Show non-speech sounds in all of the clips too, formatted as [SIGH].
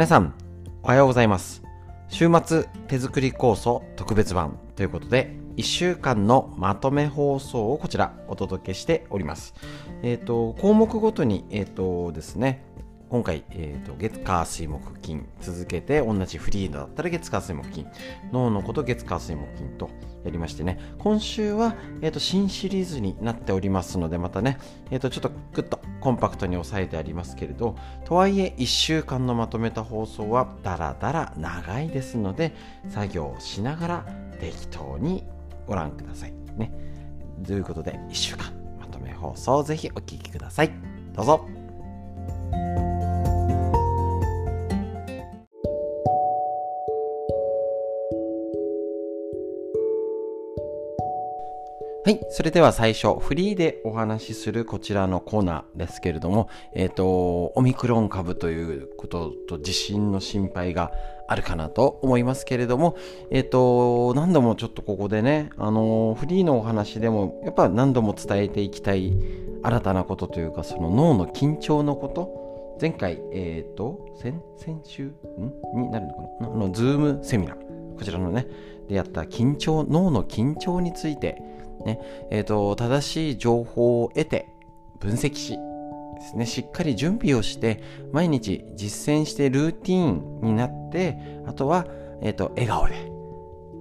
皆さん、おはようございます。週末手作り酵素特別版ということで、1週間のまとめ放送をこちらお届けしております。えっ、と、項目ごとに、えっ、とですね、今回、えー、と月火水木金続けて同じフリーだったら月火水木金脳のこと月火水木金とやりましてね。今週は、えー、と新シリーズになっておりますのでまたね、えー、とちょっとグッとコンパクトに押さえてありますけれどとはいえ1週間のまとめた放送はだらだら長いですので作業をしながら適当にご覧くださいね。ということで1週間まとめ放送ぜひお聴きください。どうぞ。はい。それでは最初、フリーでお話しするこちらのコーナーですけれども、えっ、ー、と、オミクロン株ということと地震の心配があるかなと思いますけれども、えっ、ー、と、何度もちょっとここでね、あの、フリーのお話でも、やっぱ何度も伝えていきたい新たなことというか、その脳の緊張のこと、前回、えっ、ー、と、先、先週ん？になるのかな？あの、ズームセミナー、こちらのね、でやった緊張、脳の緊張について、ね。えーと、正しい情報を得て分析しですねしっかり準備をして毎日実践してルーティーンになってあとは、えーと、笑顔で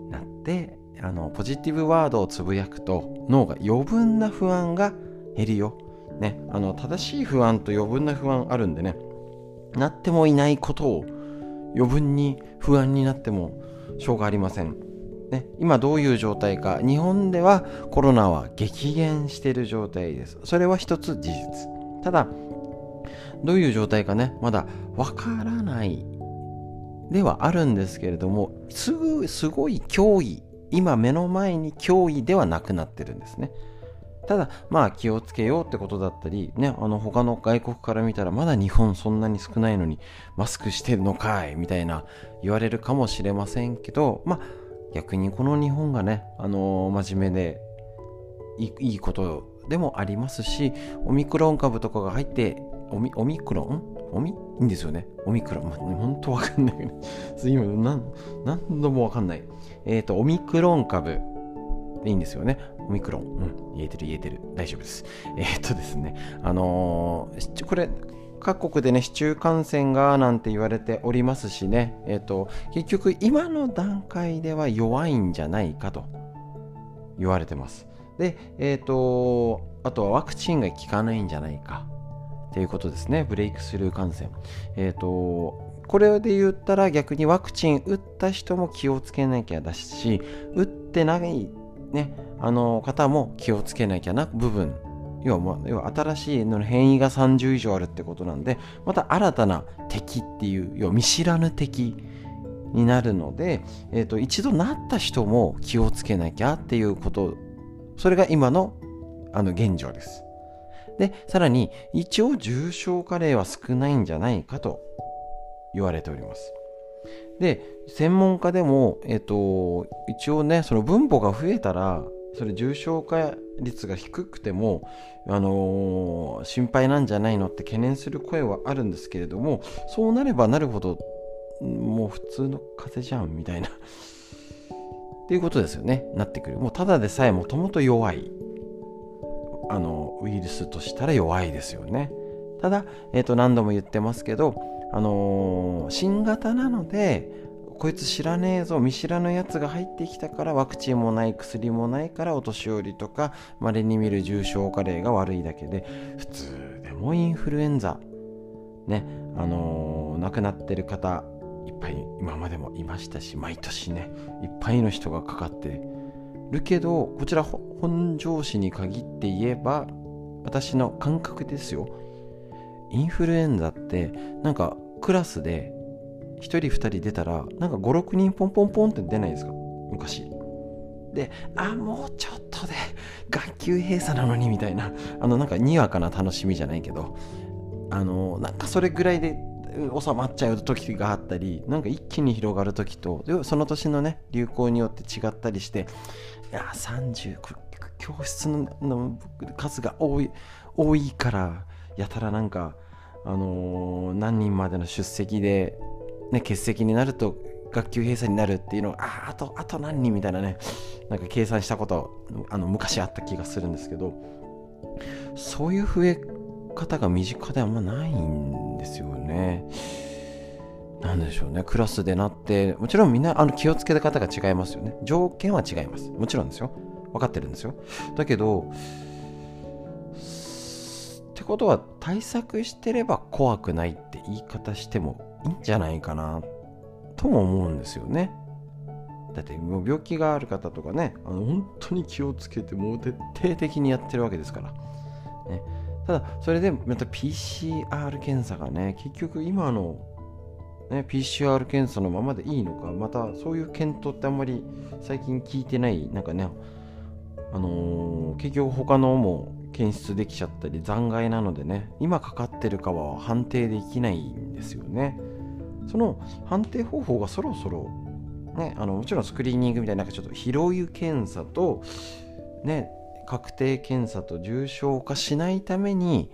なってあのポジティブワードをつぶやくと脳が余分な不安が減るよ、ね、あの正しい不安と余分な不安あるんでねなってもいないことを余分に不安になってもしょうがありません。ね、今どういう状態か。日本ではコロナは激減している状態です。それは一つ事実。ただどういう状態かねまだわからないではあるんですけれどもすぐすごい脅威今目の前に脅威ではなくなってるんですね。ただまあ気をつけようってことだったりねあの他の外国から見たらまだ日本そんなに少ないのにマスクしてるのかいみたいな言われるかもしれませんけどまあ逆にこの日本がね、あのー、真面目でいいことでもありますしオミクロン株とかが入ってオミオミクロン？オミ？いいんですよね。オミクロン、まあ、本当わかんない。け [LAUGHS] ど今何何度もわかんない。えっ、ー、とオミクロン株いいんですよね。オミクロン。うん。言えてる言えてる。大丈夫です。[LAUGHS] えっ、とですねあのー、これ各国でね市中感染がなんて言われておりますしね、えーと、結局今の段階では弱いんじゃないかと言われてます。でえっ、ー、とあとはワクチンが効かないんじゃないかっていうことですね。ブレイクスルー感染。えっ、ー、とこれで言ったら逆にワクチン打った人も気をつけなきゃだし打ってないねあの方も気をつけなきゃな部分要は、まあ、要は新しいの変異が30以上あるってことなんでまた新たな敵っていう要は見知らぬ敵になるので、えーと、一度なった人も気をつけなきゃっていうことそれが今のあの現状です。でさらに一応重症化例は少ないんじゃないかと言われております。で専門家でも、えーと、と一応ねその分母が増えたらそれ重症化率が低くても、あのー、心配なんじゃないのって懸念する声はあるんですけれどもそうなればなるほどもう普通の風邪じゃんみたいな。[LAUGHS] っていうことですよね。なってくる。もうただでさえもともと弱い。あのウイルスとしたら弱いですよね。ただ、えー、と何度も言ってますけど、あのー、新型なのでこいつ知らねえぞ。見知らぬやつが入ってきたからワクチンもない薬もないからお年寄りとかまれに見る重症化例が悪いだけで普通でもインフルエンザ。ねあのー、亡くなってる方いっぱい今までもいましたし毎年ねいっぱいの人がかかってるけどこちら本庄市に限って言えば私の感覚ですよ。インフルエンザってなんかクラスで1人2人出たらなんか56人ポンポンポンって出ないですか？昔。であもうちょっとで学級閉鎖なのにみたいな。あのなんかにわかな楽しみじゃないけど。あのなんかそれぐらいで収まっちゃう時があったりなんか一気に広がる時とその年のね流行によって違ったりしていや30教室の数が多い多いからやたらなんかあのー、何人までの出席でね、欠席になると学級閉鎖になるっていうのをああとあと何人みたいなねなんか計算したことあの昔あった気がするんですけどそういう増え方が身近であんまないんですよね。なんでしょうね。クラスでなって、もちろんみんなあの気をつけた方が違いますよね。条件は違います。もちろんですよ。分かってるんですよ。だけど、ことは対策してれば怖くないって言い方してもいいんじゃないかなとも思うんですよね。だってもう病気がある方とかね、あの本当に気をつけてもう徹底的にやってるわけですから。ね、ただそれでまた PCR 検査がね、結局今のね、PCR 検査のままでいいのか、またそういう検討ってあんまり最近聞いてない、なんかね、あのー、結局他のも検出できちゃったり残骸なのでね、今かかってるかは判定できないんですよね。その判定方法がそろそろ、ね、あのもちろんスクリーニングみたいななんかちょっと広湯検査と、ね、確定検査と重症化しないために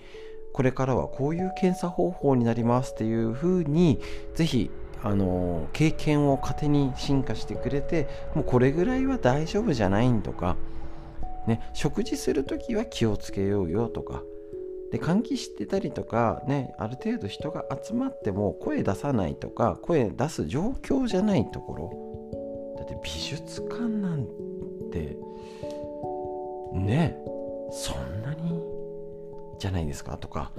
これからはこういう検査方法になりますっていうふうにぜひあの経験を糧に進化してくれてもうこれぐらいは大丈夫じゃないんとか、ね、食事する時は気をつけようよとか。で換気してたりとかねある程度人が集まっても声出さないとか声出す状況じゃないところ。だって美術館なんてねそんなにじゃないですかとか、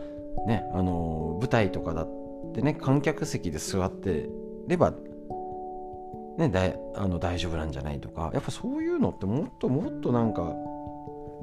ね、あの舞台とかだってね観客席で座ってれば、ね、だあの大丈夫なんじゃないとか。やっぱそういうのってもっともっとなんか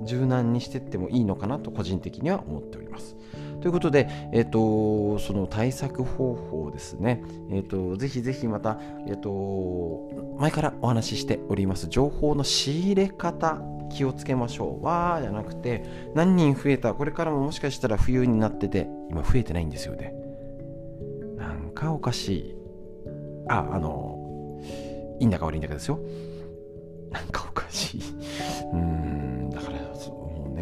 柔軟にしてってもいいのかなと個人的には思っております。ということで、えっ、ー、と、その対策方法ですね。えっ、ー、と、ぜひぜひまた、えっ、ー、と、前からお話ししております、情報の仕入れ方、気をつけましょう。わーじゃなくて、何人増えた、これからももしかしたら冬になってて、今増えてないんですよね。なんかおかしい。あ、あの、いいんだか悪いんだかですよ。なんかおかしい。うん、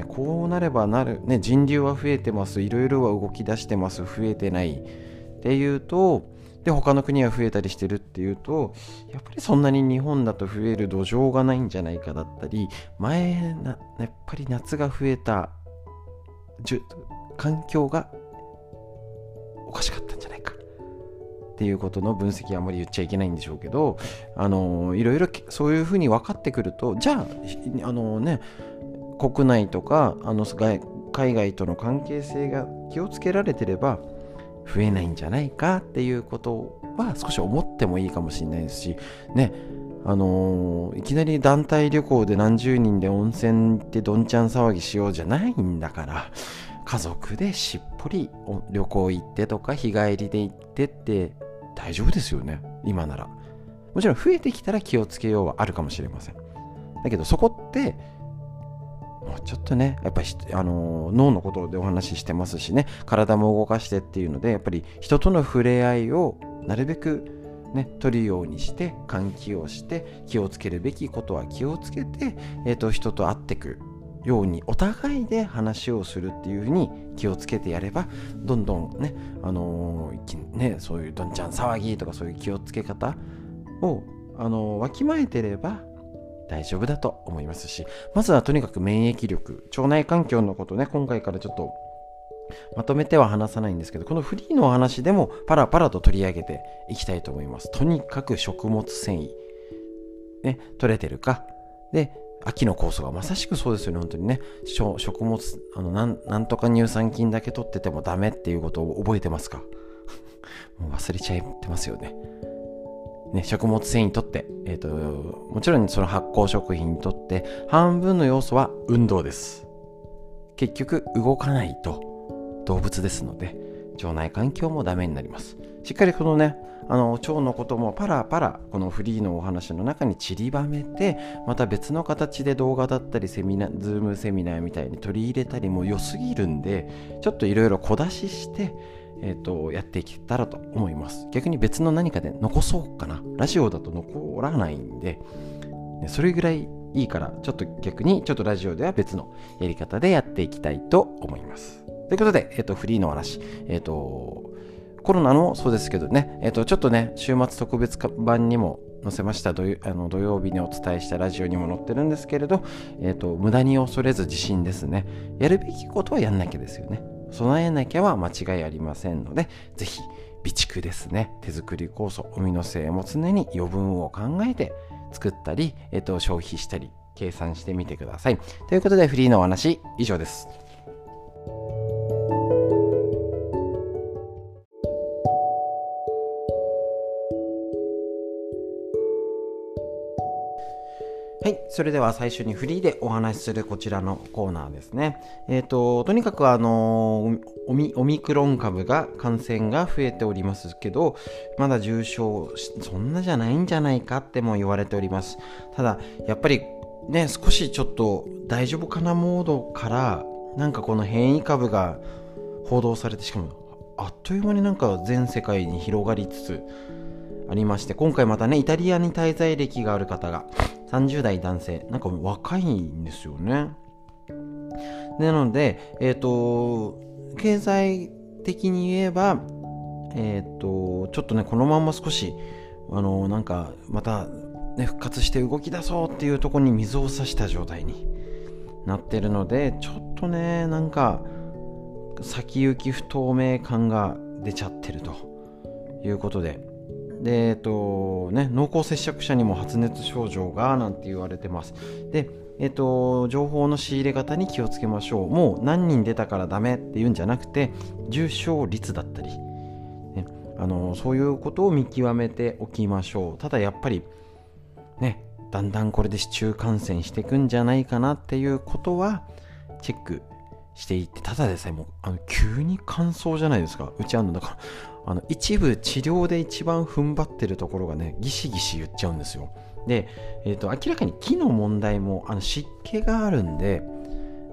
ね、こうなればなる、ね、人流は増えてます、いろいろは動き出してます、増えてないっていうと、で他の国は増えたりしてるっていうとやっぱりそんなに日本だと増える土壌がないんじゃないかだったり前なやっぱり夏が増えた環境がおかしかったんじゃないか。っていうことの分析はあまり言っちゃいけないんでしょうけどあのいろいろそういうふうに分かってくるとじゃああのね国内とかあの海外との関係性が気をつけられてれば増えないんじゃないかっていうことは少し思ってもいいかもしれないですしねあのー、いきなり団体旅行で何十人で温泉行ってどんちゃん騒ぎしようじゃないんだから家族でしっぽり旅行行ってとか日帰りで行ってって大丈夫ですよね今なら。もちろん増えてきたら気をつけようはあるかもしれません。だけどそこってちょっとね、やっぱり、あの脳のことでお話ししてますしね、体も動かしてっていうので、やっぱり人との触れ合いをなるべくね、取るようにして、換気をして、気をつけるべきことは気をつけて、えーと、人と会っていくように、お互いで話をするっていうふうに気をつけてやれば、どんどんね、あのー、ね、そういうどんちゃん騒ぎとかそういう気をつけ方を、あのー、わきまえてれば、大丈夫だと思いますし、まずはとにかく免疫力、腸内環境のことね、今回からちょっとまとめては話さないんですけど、このフリーのお話でもパラパラと取り上げていきたいと思います。とにかく食物繊維、ね、取れてるか。で、秋の酵素がまさしくそうですよね、本当にね。食物、あのなんなんとか乳酸菌だけ取っててもダメっていうことを覚えてますか？[LAUGHS] もう忘れちゃってますよね。ね、食物繊維にとって、えーと、もちろんその発酵食品にとって半分の要素は運動です。結局動かないと動物ですので腸内環境もダメになります。しっかりこのねあの腸のこともパラパラこのフリーのお話の中に散りばめてまた別の形で動画だったりセミナズームセミナーみたいに取り入れたりも良すぎるんでちょっといろいろ小出ししてえーと、やっていけたらと思います。逆に別の何かで残そうかな。ラジオだと残らないんで、それぐらいいいから、ちょっと逆に、ちょっとラジオでは別のやり方でやっていきたいと思います。ということで、えっ、ー、と、フリーの話、えっ、ー、と、コロナのそうですけどね、えっ、と、ちょっとね、週末特別版にも載せました土あの土曜日にお伝えしたラジオにも載ってるんですけれど、えっ、と、無駄に恐れず自信ですね。やるべきことはやんなきゃですよね。備えなきゃは間違いありませんので、ぜひ、備蓄ですね。手作り酵素、お身の精も常に余分を考えて作ったり、えっ、と、消費したり、計算してみてください。ということで、フリーのお話、以上です。はい。それでは最初にフリーでお話しするこちらのコーナーですね。えっ、ー、と、とにかくあのオミ、オミクロン株が感染が増えておりますけど、まだ重症、そんなじゃないんじゃないかっても言われております。ただ、やっぱりね、少しちょっと大丈夫かなモードから、なんかこの変異株が報道されて、しかもあっという間になんか全世界に広がりつつありまして、今回またね、イタリアに滞在歴がある方が、30代男性なんか若いんですよね。なのでえっ、ー、と経済的に言えばえっ、ー、とちょっとねこのまま少しあのなんかまた、ね、復活して動き出そうっていうとこに水を差した状態になってるのでちょっとねなんか先行き不透明感が出ちゃってるということでで、えっとね、濃厚接触者にも発熱症状がなんて言われてます。で、えっと、情報の仕入れ方に気をつけましょう。もう何人出たからダメっていうんじゃなくて、重症率だったり、ね、あのそういうことを見極めておきましょう。ただやっぱり、ね、だんだんこれで市中感染していくんじゃないかなっていうことは、チェックしていって、ただでさえもうあの急に乾燥じゃないですか。うちあの、だから、あの一部治療で一番踏ん張ってるところがねギシギシ言っちゃうんですよ。で、えーと、明らかに木の問題もあの湿気があるんで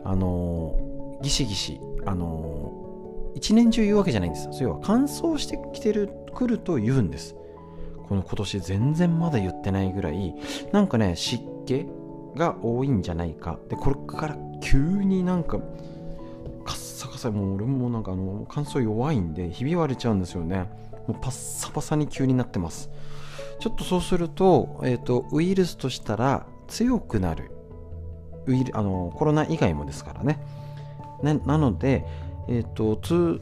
あのギシギシあの一年中言うわけじゃないんです。それは乾燥してきてるくると言うんです。この今年全然まだ言ってないぐらいなんかね湿気が多いんじゃないか。でこれから急になんかさもう俺もなんかあの乾燥弱いんでひび割れちゃうんですよね。もうパッサパサに急になってます。ちょっとそうすると,、えーと、ウイルスとしたら強くなる。ウイルあのコロナ以外もですからね。ねなので、えーと、と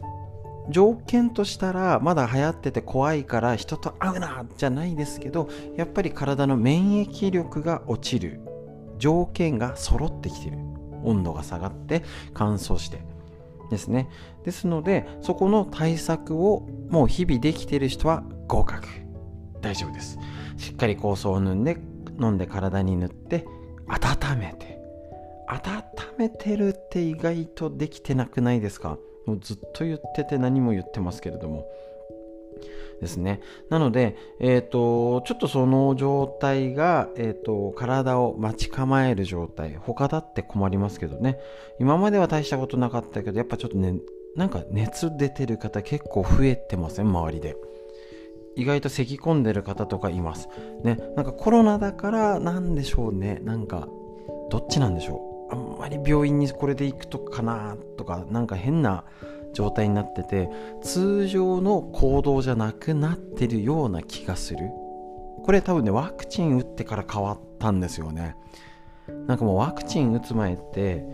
条件としたらまだ流行ってて怖いから人と会うなじゃないですけどやっぱり体の免疫力が落ちる。条件が揃ってきてる。温度が下がって乾燥して。ですね。ですので、そこの対策をもう日々できている人は合格。大丈夫です。しっかり酵素を飲んで、飲んで体に塗って温めて。温めてるって意外とできてなくないですか？もうずっと言ってて何も言ってますけれども。ですね。なので、え、ー、と、ちょっとその状態が、えっ、ー、と、体を待ち構える状態。他だって困りますけどね。今までは大したことなかったけど、やっぱちょっとね、なんか熱出てる方結構増えてません、周りで。意外と咳き込んでる方とかいます。ね、なんかコロナだからなんでしょうね。なんか、どっちなんでしょう。あんまり病院にこれで行くとかなとか、なんか変な状態になってて通常の行動じゃなくなってるような気がする。これ多分ねワクチン打ってから変わったんですよね。なんかもうワクチン打つ前って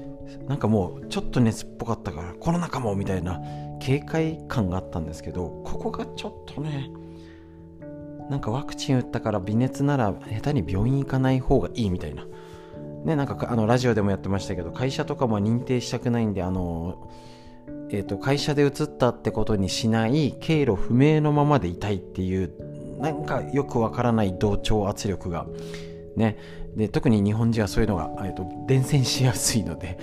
なんかもうちょっと熱っぽかったからコロナかもみたいな警戒感があったんですけどここがちょっとねなんかワクチン打ったから微熱なら下手に病院行かない方がいいみたいな。ねなんかあのラジオでもやってましたけど会社とかも認定したくないんであのえーと、会社で移ったってことにしない経路不明のままでいたいっていうなんかよくわからない同調圧力がね。で特に日本人はそういうのが、えーと、伝染しやすいので。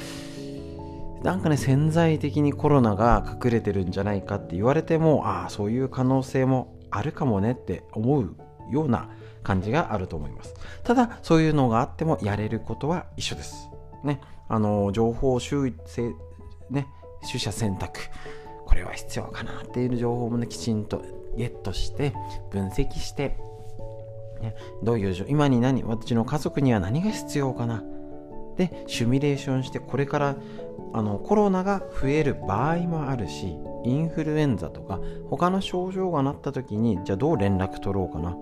なんかね潜在的にコロナが隠れてるんじゃないかって言われてもああそういう可能性もあるかもねって思うような感じがあると思います。ただそういうのがあってもやれることは一緒です。ね。あの情報修正ね。取捨選択。これは必要かなっていう情報もねきちんとゲットして分析して、ね、どういう今に何私の家族には何が必要かな。でシミュレーションしてこれからあのコロナが増える場合もあるしインフルエンザとか他の症状がなった時にじゃあどう連絡取ろうかな。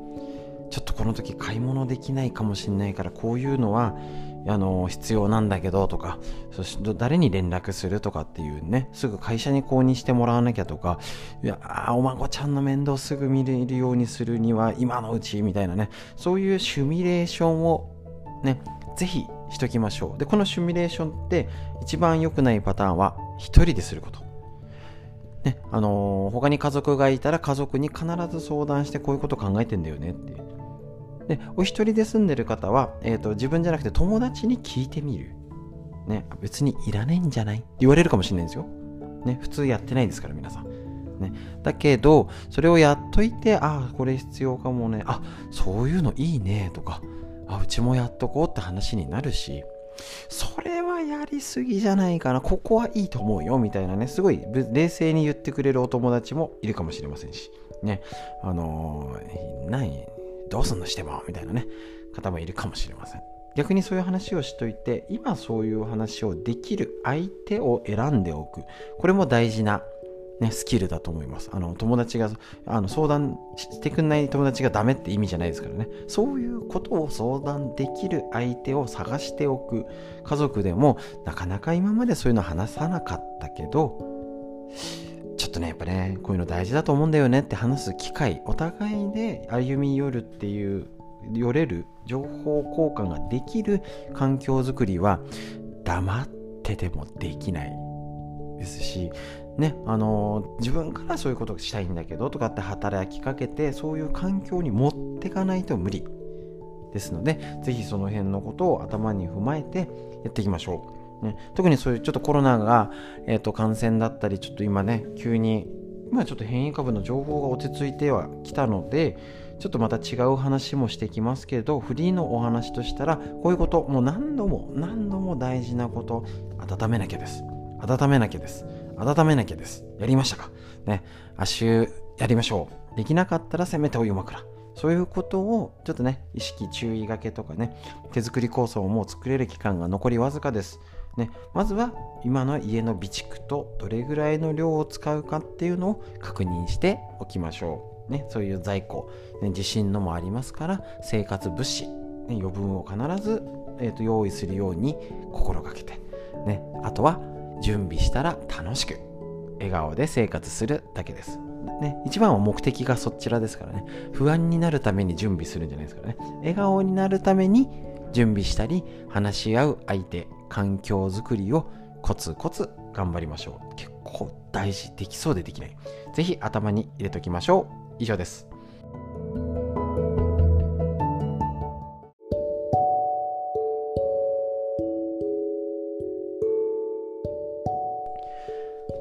ちょっとこの時買い物できないかもしれないからこういうのはあの必要なんだけどとかそして誰に連絡するとかっていうねすぐ会社に購入してもらわなきゃとかいやお孫ちゃんの面倒すぐ見れるようにするには今のうちみたいなねそういうシミュレーションをねぜひしときましょう。でこのシミュレーションって一番良くないパターンは一人ですること。ねあのー、他に家族がいたら家族に必ず相談してこういうこと考えてんだよねっていう。でお一人で住んでる方は、えーと、自分じゃなくて友達に聞いてみる、ね、別にいらないんじゃない？って言われるかもしれないんですよ、ね、普通やってないですから皆さん。ね、だけどそれをやっといてああこれ必要かもね。あそういうのいいねとか。あうちもやっとこうって話になるし。それはやりすぎじゃないかな。ここはいいと思うよみたいなね。すごい冷静に言ってくれるお友達もいるかもしれませんし。ねあのー、何どうすんのしてもみたいなね方もいるかもしれません。逆にそういう話をしといて今そういう話をできる相手を選んでおく。これも大事な、ね、スキルだと思います。あの友達があの相談してくんない友達がダメって意味じゃないですからね。そういうことを相談できる相手を探しておく。家族でもなかなか今までそういうの話さなかったけどとねやっぱねこういうの大事だと思うんだよねって話す機会お互いで歩み寄るっていう寄れる情報交換ができる環境づくりは黙っててもできないですしねあの自分からそういうことをしたいんだけどとかって働きかけてそういう環境に持ってかないと無理ですので是非その辺のことを頭に踏まえてやっていきましょう。ね、特にそういうちょっとコロナが、えーと、感染だったりちょっと今ね急に今ちょっと変異株の情報が落ち着いてはきたのでちょっとまた違う話もしてきますけどフリーのお話としたらこういうこともう何度も何度も大事なこと温めなきゃです。温めなきゃです。温めなきゃです。やりましたか。ね。足湯やりましょう。できなかったらせめてお湯枕。そういうことをちょっとね意識注意がけとかね手作り構想をもう作れる期間が残りわずかです。ね、まずは今の家の備蓄とどれぐらいの量を使うかっていうのを確認しておきましょう。ね、そういう在庫、ね、地震のもありますから生活物資、ね、余分を必ず、えーと、用意するように心がけて、ね、あとは準備したら楽しく笑顔で生活するだけです。ね、一番は目的がそちらですからね。不安になるために準備するんじゃないですからね。笑顔になるために準備したり話し合う相手環境づくりをコツコツ頑張りましょう。結構大事できそうでできない。是非頭に入れときましょう。以上です。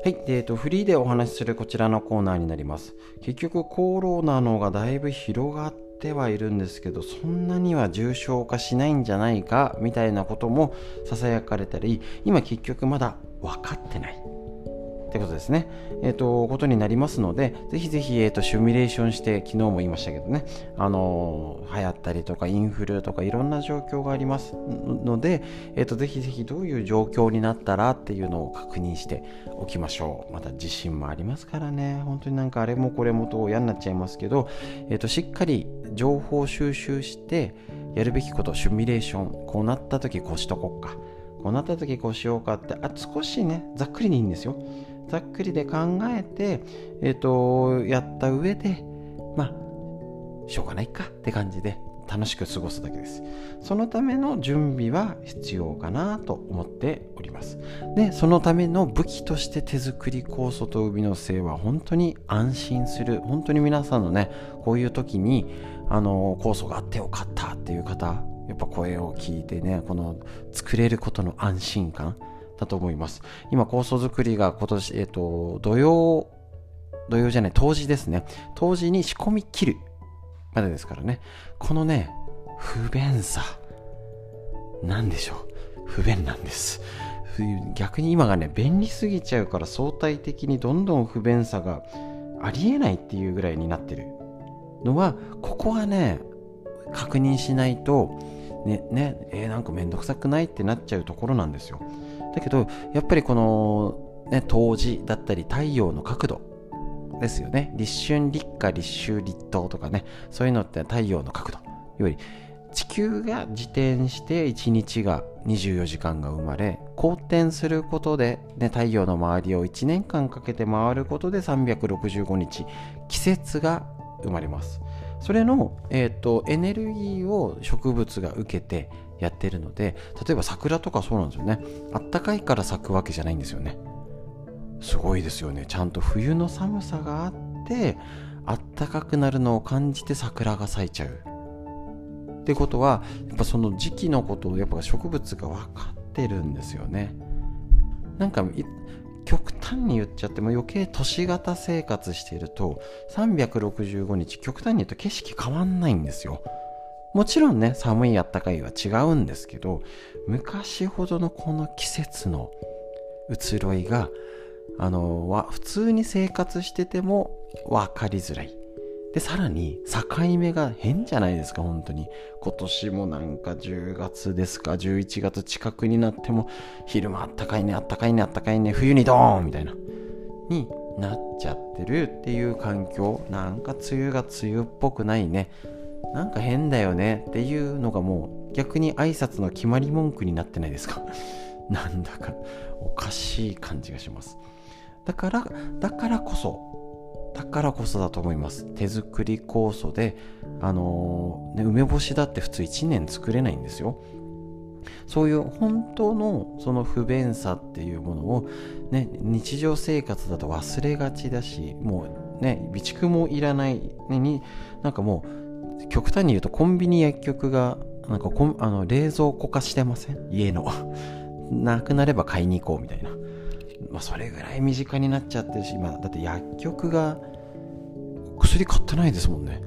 はい、えーと、フリーでお話しするこちらのコーナーになります。結局コロナのがだいぶ広がってはいるんですけどそんなには重症化しないんじゃないかみたいなこともささやかれたり今結局まだ分かってないってことですね。えっ、ー、と、ことになりますので、ぜひぜひ、えっ、ー、と、シミュレーションして、昨日も言いましたけどね、あのー、流行ったりとか、インフルとか、いろんな状況がありますので、えっ、と、ぜひぜひどういう状況になったらっていうのを確認しておきましょう。また地震もありますからね、本当になんかあれもこれもと嫌になっちゃいますけど、えっ、と、しっかり情報収集して、やるべきこと、シミュレーション、こうなった時こうしとこうか。こうなった時こうしようかってあ少しねざっくりでいいんですよざっくりで考えて、えっ、ー、と、やった上で、まあ、しょうがないかって感じで楽しく過ごすだけです。そのための準備は必要かなと思っております。で、そのための武器として手作り酵素と海の精は本当に安心する。本当に皆さんのね、こういう時に、あの、酵素があってよかったっていう方、やっぱ声を聞いてね、この作れることの安心感、だと思います。今、構想作りが今年、えっ、と、土曜、土曜じゃない、当時ですね。当時に仕込み切るまでですからね。このね、不便さ、なんでしょう。不便なんです。逆に今がね、便利すぎちゃうから相対的にどんどん不便さがありえないっていうぐらいになってるのは、ここはね、確認しないと、ね、ね、えー、なんかめんどくさくないってなっちゃうところなんですよ。だけどやっぱりこの、ね、冬至だったり太陽の角度ですよね。立春立夏立秋立冬とかね。そういうのって太陽の角度より地球が自転して1日が24時間が生まれ公転することで、ね、太陽の周りを1年間かけて回ることで365日季節が生まれます。それの、えーと、エネルギーを植物が受けてやってるので例えば桜とかそうなんですよね。あったかいから咲くわけじゃないんですよね。すごいですよね。ちゃんと冬の寒さがあってあったかくなるのを感じて桜が咲いちゃう。ってことはやっぱその時期のことをやっぱ植物が分かってるんですよね。なんか極端に言っちゃっても余計都市型生活していると365日極端に言うと景色変わんないんですよ。もちろんね寒いあったかいは違うんですけど昔ほどのこの季節の移ろいがあの普通に生活してても分かりづらい。でさらに境目が変じゃないですか本当に。今年もなんか10月ですか11月近くになっても昼間あったかいねあったかいねあったかいね冬にドーンみたいな。になっちゃってるっていう環境。なんか梅雨が梅雨っぽくないね。なんか変だよねっていうのがもう逆に挨拶の決まり文句になってないですか。[LAUGHS] なんだかおかしい感じがします。だからだからこそだからこそだと思います。手作り酵素であのー、ね、梅干しだって普通1年作れないんですよ。そういう本当のその不便さっていうものを、ね、日常生活だと忘れがちだしもうね備蓄もいらない、ね、になんかもう極端に言うとコンビニ薬局がなんかこあの冷蔵庫化してません？家の。[LAUGHS] なくなれば買いに行こうみたいな。まあ、それぐらい身近になっちゃってるし今だって薬局が薬買ってないですもんね。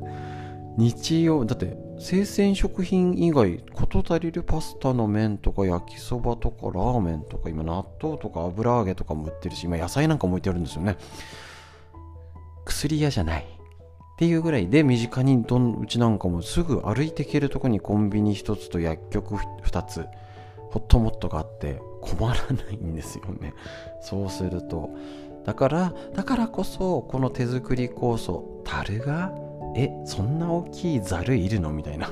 [LAUGHS] 日用だって生鮮食品以外事足りるパスタの麺とか焼きそばとかラーメンとか今納豆とか油揚げとかも売ってるし今野菜なんかも置いてあるんですよね。薬屋じゃない。っていうぐらいで身近にどんうちなんかもすぐ歩いていけるとこにコンビニ1つと薬局2つホットモットがあって困らないんですよね。そうすると。だからだからこそこの手作り酵素樽がえそんな大きいざるいるのみたいな。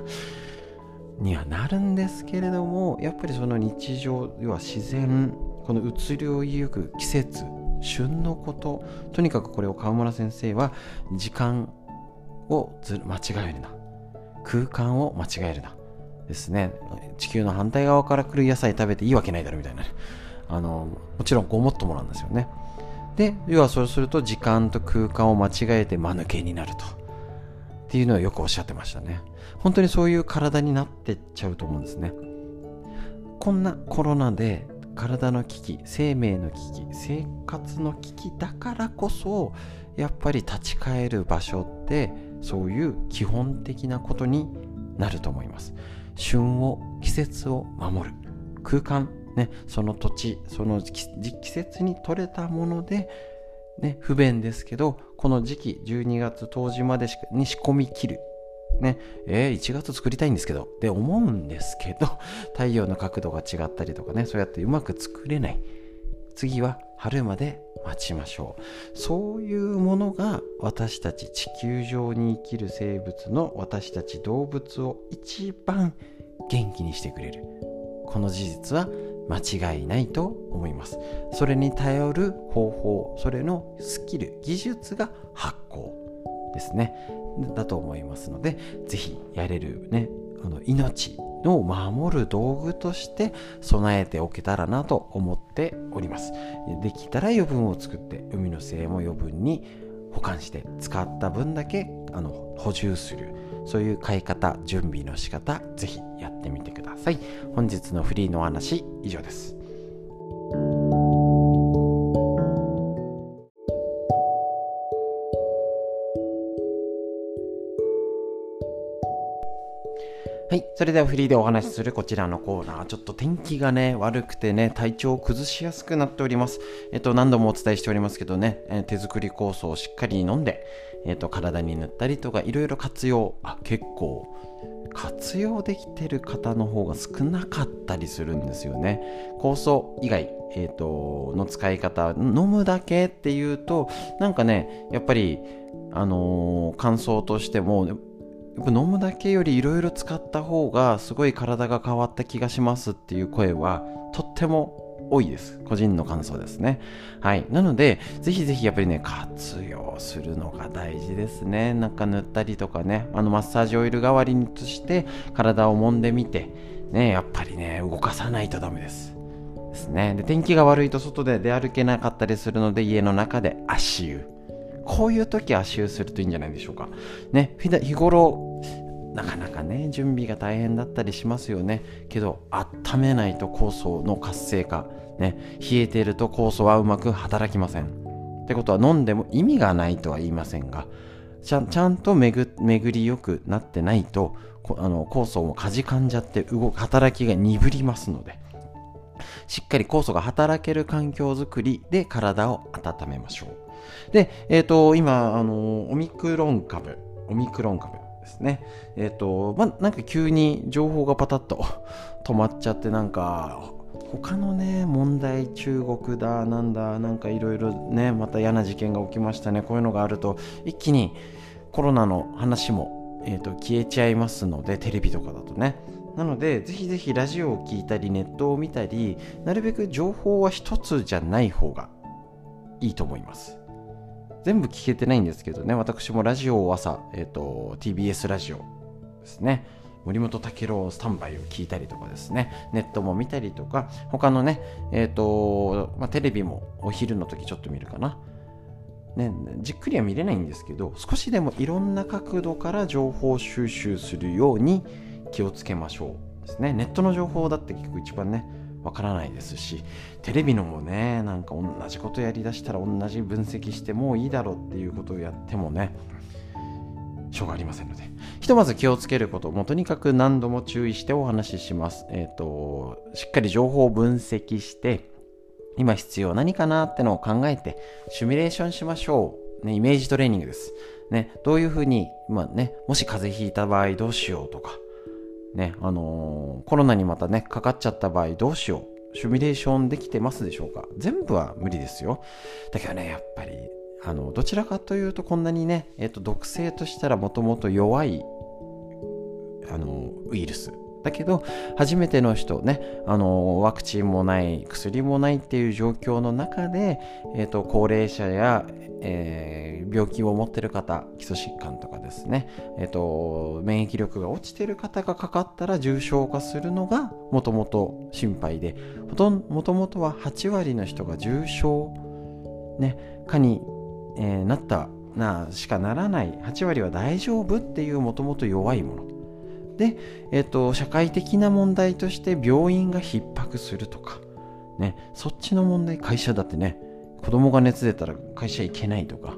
にはなるんですけれどもやっぱりその日常要は自然この移りをゆく季節旬のこととにかくこれを川村先生は時間をず間違えるな。空間を間違えるな。ですね。地球の反対側から来る野菜食べていいわけないだろみたいな、ね、あのもちろんごもっともなんですよね。で要はそうすると時間と空間を間違えて間抜けになると。っていうのをよくおっしゃってましたね。本当にそういう体になってっちゃうと思うんですね。こんなコロナで体の危機生命の危機生活の危機だからこそやっぱり立ち返る場所ってそういう基本的なことになると思います。旬を季節を守る。空間ねその土地その季節に採れたものでね不便ですけどこの時期12月冬至までに仕込み切る。ねえー、1月作りたいんですけどって思うんですけど太陽の角度が違ったりとかねそうやってうまく作れない。次は春まで待ちましょう。そういうものが私たち地球上に生きる生物の私たち動物を一番元気にしてくれる。この事実は間違いないと思います。それに頼る方法それのスキル技術が発酵ですね。だと思いますので是非やれるねあの命を守る道具として備えておけたらなと思っております。できたら余分を作って海の精も余分に保管して使った分だけあの補充する。そういう買い方準備の仕方ぜひやってみてください。本日のフリーのお話以上です。はい。それではフリーでお話しするこちらのコーナー。ちょっと天気がね、悪くてね、体調を崩しやすくなっております。えっと、何度もお伝えしておりますけどね、えー、手作り酵素をしっかり飲んで、えっと、体に塗ったりとか、いろいろ活用、あ、結構、活用できてる方の方が少なかったりするんですよね。酵素以外、えっと、の使い方、飲むだけっていうと、なんかね、やっぱり、あのー、感想としても、やっぱ飲むだけよりいろいろ使った方がすごい体が変わった気がしますっていう声はとっても多いです。個人の感想ですね。はい。なので、ぜひぜひやっぱりね、活用するのが大事ですね。なんか塗ったりとかね、あのマッサージオイル代わりにとして体を揉んでみて、ね、やっぱりね、動かさないとダメです。ですね。で、天気が悪いと外で出歩けなかったりするので、家の中で足湯。こういう時足湯するといいんじゃないでしょうか。ね、日頃、なかなかね、準備が大変だったりしますよね。けど、温めないと酵素の活性化。ね、冷えていると酵素はうまく働きません。ってことは飲んでも意味がないとは言いませんが、ちゃんと巡りよくなってないと、あの酵素もかじかんじゃって動働きが鈍りますので、しっかり酵素が働ける環境づくりで体を温めましょう。で、えっ、ー、と、今、あの、オミクロン株、オミクロン株ですね。えっ、ー、と、まなんか急に情報がパタッと [LAUGHS] 止まっちゃって、なんか、他のね、問題、中国だ、なんだ、なんかいろいろね、また嫌な事件が起きましたね。こういうのがあると、一気にコロナの話も、えーと、消えちゃいますので、テレビとかだとね。なので、ぜひぜひラジオを聞いたり、ネットを見たり、なるべく情報は一つじゃない方がいいと思います。全部聞けてないんですけどね、私もラジオを朝、えっ、ー、と、TBS ラジオですね、森本武郎スタンバイを聞いたりとかですね、ネットも見たりとか、他のね、えっ、ー、と、まあ、テレビもお昼の時ちょっと見るかな。ね、じっくりは見れないんですけど、少しでもいろんな角度から情報収集するように気をつけましょうですね。ネットの情報だって結構一番ね、わからないですしテレビのもねなんか同じことやりだしたら同じ分析してもういいだろうっていうことをやってもねしょうがありませんので。ひとまず気をつけることもとにかく何度も注意してお話しします。えっ、ー、としっかり情報を分析して今必要何かなってのを考えてシミュレーションしましょう、ね、イメージトレーニングです。ね、どういうふうに、まあね、もし風邪ひいた場合どうしようとか、ね、あのー、コロナにまたね、かかっちゃった場合どうしよう。シミュレーションできてますでしょうか全部は無理ですよ。だけどね、やっぱり、あの、どちらかというとこんなにね、えっ、と、毒性としたらもともと弱い、あの、ウイルスだけど初めての人ねあのワクチンもない薬もないっていう状況の中で、えーと、高齢者や、えー、病気を持ってる方基礎疾患とかですね、えーと、免疫力が落ちてる方がかかったら重症化するのがもともと心配でもともとは8割の人が重症、ね、かに、えー、なったなしかならない8割は大丈夫っていうもともと弱いもの。で、えっと、社会的な問題として病院が逼迫するとか、ね、そっちの問題、会社だってね、子供が熱出たら会社行けないとか、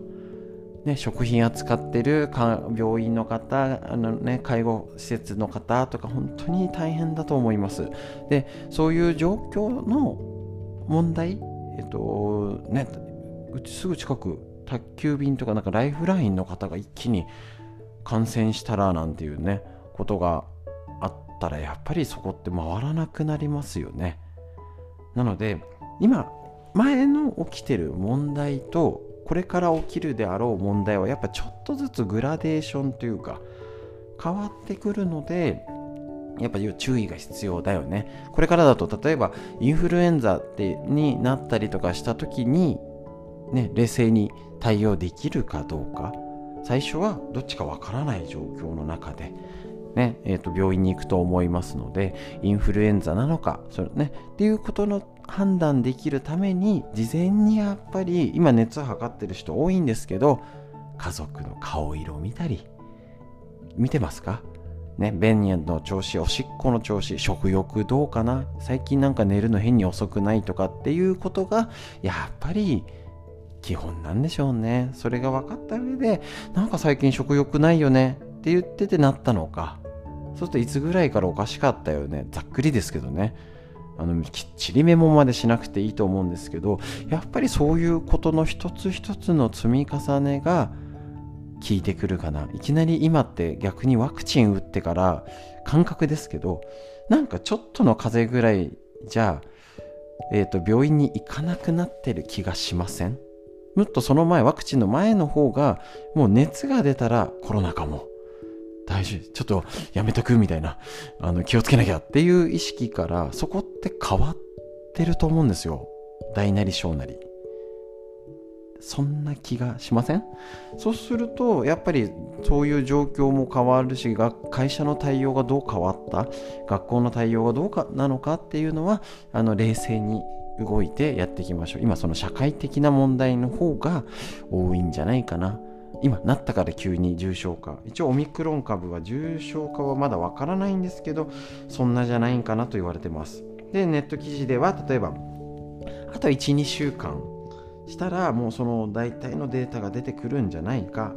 ね、食品扱ってる病院の方あの、ね、介護施設の方とか本当に大変だと思います。でそういう状況の問題、えっとね、うちすぐ近く宅急便とかなんかライフラインの方が一気に感染したらなんていうねことがあったらやっぱりそこって回らなくなりますよね。なので今前の起きてる問題とこれから起きるであろう問題はやっぱちょっとずつグラデーションというか変わってくるのでやっぱり注意が必要だよね。これからだと例えばインフルエンザってになったりとかした時にね、冷静に対応できるかどうか最初はどっちかわからない状況の中でねえー、と病院に行くと思いますのでインフルエンザなのかそれ、ね、っていうことの判断できるために事前にやっぱり今熱測ってる人多いんですけど家族の顔色見たり見てますか？ね、便の調子、おしっこの調子、食欲どうかな？最近なんか寝るの変に遅くないとかっていうことが、やっぱり基本なんでしょうね。それが分かった上で、なんか最近食欲ないよねって言っててなったのか、そうするといつぐらいからおかしかったよね？ざっくりですけどね。あのきっちりメモまでしなくていいと思うんですけどやっぱりそういうことの一つ一つの積み重ねが効いてくるかな。いきなり今って逆にワクチン打ってから感覚ですけどなんかちょっとの風邪ぐらいじゃえーと、病院に行かなくなってる気がしません？もっとその前ワクチンの前の方がもう熱が出たらコロナかも。大丈夫。ちょっとやめとくみたいなあの気をつけなきゃっていう意識からそこって変わってると思うんですよ。大なり小なり。そんな気がしません？そうするとやっぱりそういう状況も変わるし会社の対応がどう変わった？学校の対応がどうかなのかっていうのはあの冷静に動いてやっていきましょう。今その社会的な問題の方が多いんじゃないかな。今なったから急に重症化一応オミクロン株は重症化はまだわからないんですけどそんなじゃないんかなと言われてますでネット記事では例えばあと12週間したらもうその大体のデータが出てくるんじゃないか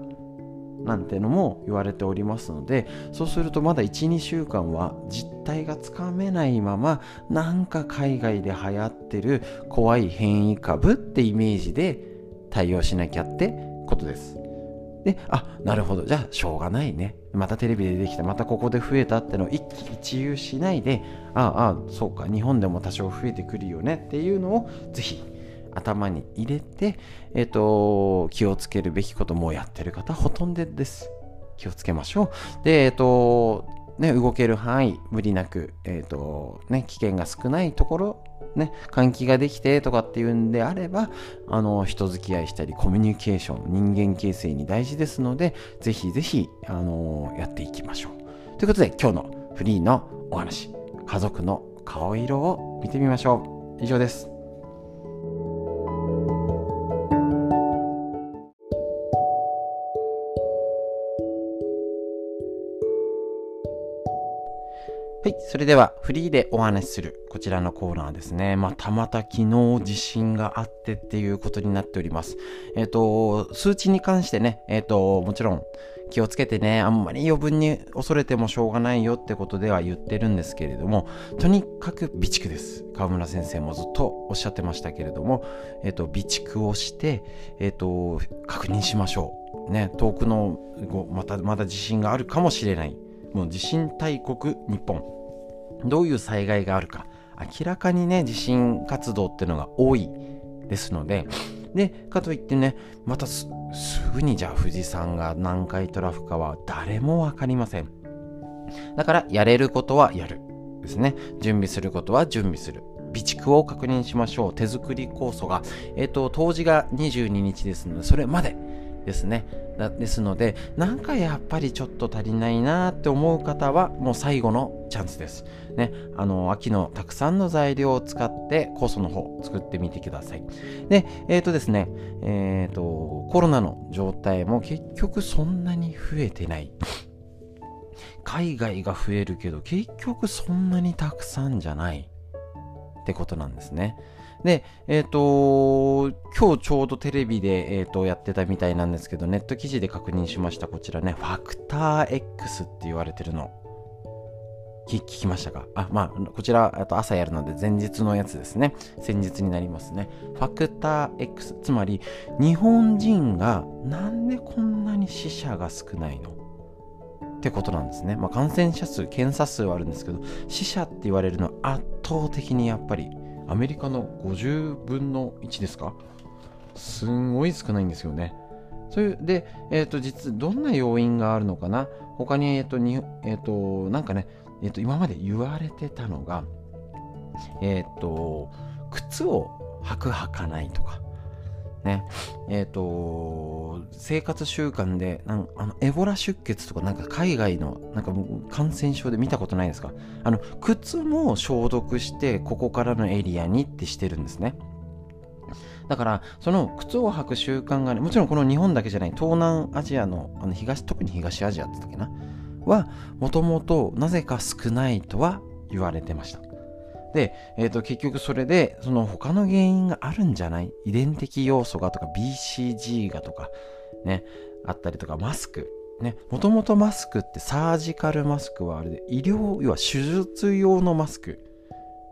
なんてのも言われておりますのでそうするとまだ12週間は実態がつかめないままなんか海外で流行ってる怖い変異株ってイメージで対応しなきゃってことです。で、あ、なるほど。じゃあ、しょうがないね。またテレビでできた。またここで増えたってのを一喜一憂しないで、ああ、そうか。日本でも多少増えてくるよねっていうのをぜひ頭に入れて、えっ、ー、と、気をつけるべきこともやってる方ほとんどです。気をつけましょう。で、えっ、ー、と、ね、動ける範囲、無理なく、えっ、ー、と、ね、危険が少ないところ、ね、換気ができてとかっていうんであれば、あの、人付き合いしたり、コミュニケーション、人間形成に大事ですので、ぜひぜひ、あのやっていきましょう。ということで、今日のフリーのお話、家族の顔色を見てみましょう。以上です。はい。それでは、フリーでお話しする、こちらのコーナーですね。またまた昨日地震があってっていうことになっております。えっ、ー、と、数値に関してね、えっ、ー、と、もちろん気をつけてね、あんまり余分に恐れてもしょうがないよってことでは言ってるんですけれども、とにかく備蓄です。川村先生もずっとおっしゃってましたけれども、えっ、ー、と、備蓄をして、えっ、と、確認しましょう。ね、遠くの、また、まだ地震があるかもしれない。もう地震大国日本どういう災害があるか明らかにね地震活動っていうのが多いですのででかといってねまたすぐにじゃあ富士山が南海トラフかは誰も分かりません。だからやれることはやるですね。準備することは準備する。備蓄を確認しましょう。手作り酵素がえっ、ー、と冬至が22日ですのでそれまでですね。ですのでなんかやっぱりちょっと足りないなって思う方はもう最後のチャンスです。ねあの秋のたくさんの材料を使って酵素の方作ってみてくださいでえっ、ー、とですねえっ、ー、とコロナの状態も結局そんなに増えてない海外が増えるけど結局そんなにたくさんじゃないってことなんですね。で、えっ、ー、と、今日ちょうどテレビで、えーと、やってたみたいなんですけど、ネット記事で確認しました。こちらね、ファクター X って言われてるの。聞きましたか？あ、まあ、こちら、と朝やるので前日のやつですね。先日になりますね。ファクター X。つまり、日本人がなんでこんなに死者が少ないの？ってことなんですね。まあ、感染者数、検査数はあるんですけど、死者って言われるのは圧倒的にやっぱりアメリカの50分の1ですか？すんごい少ないんですよね。そういう、で、えっ、ー、と、実、どんな要因があるのかな？他に、えっ、ー、と、に、えっ、ー、と、なんかね、えっ、と、今まで言われてたのが、えっ、と、靴を履く履かないとか、ね、えっ、ー、と、生活習慣でなんあの、エボラ出血とか、なんか海外のなんか感染症で見たことないですか？あの、靴も消毒して、ここからのエリアにってしてるんですね。だから、その靴を履く習慣がね、もちろんこの日本だけじゃない、東南アジアの、あの東、特に東アジアって言ったっけな、は、もともとなぜか少ないとは言われてました。で、えー、と結局それでその他の原因があるんじゃない？遺伝的要素がとか BCG がとかねあったりとかマスク。ね、もともとマスクってサージカルマスクはあれで医療要は手術用のマスク。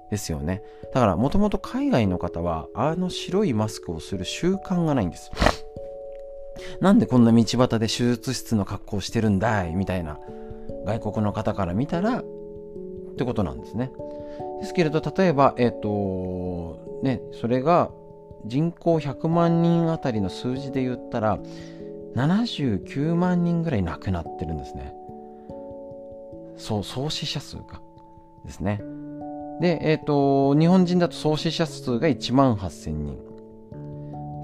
ですよね。だからもともと海外の方はあの白いマスクをする習慣がないんです。なんでこんな道端で手術室の格好してるんだい？みたいな外国の方から見たらってことなんですねですけれど例えばえっ、ー、とねそれが人口100万人あたりの数字で言ったら79万人ぐらい亡くなってるんですね。そう、総死者数がですね。で、えっ、ー、と、日本人だと総死者数が1万8000人。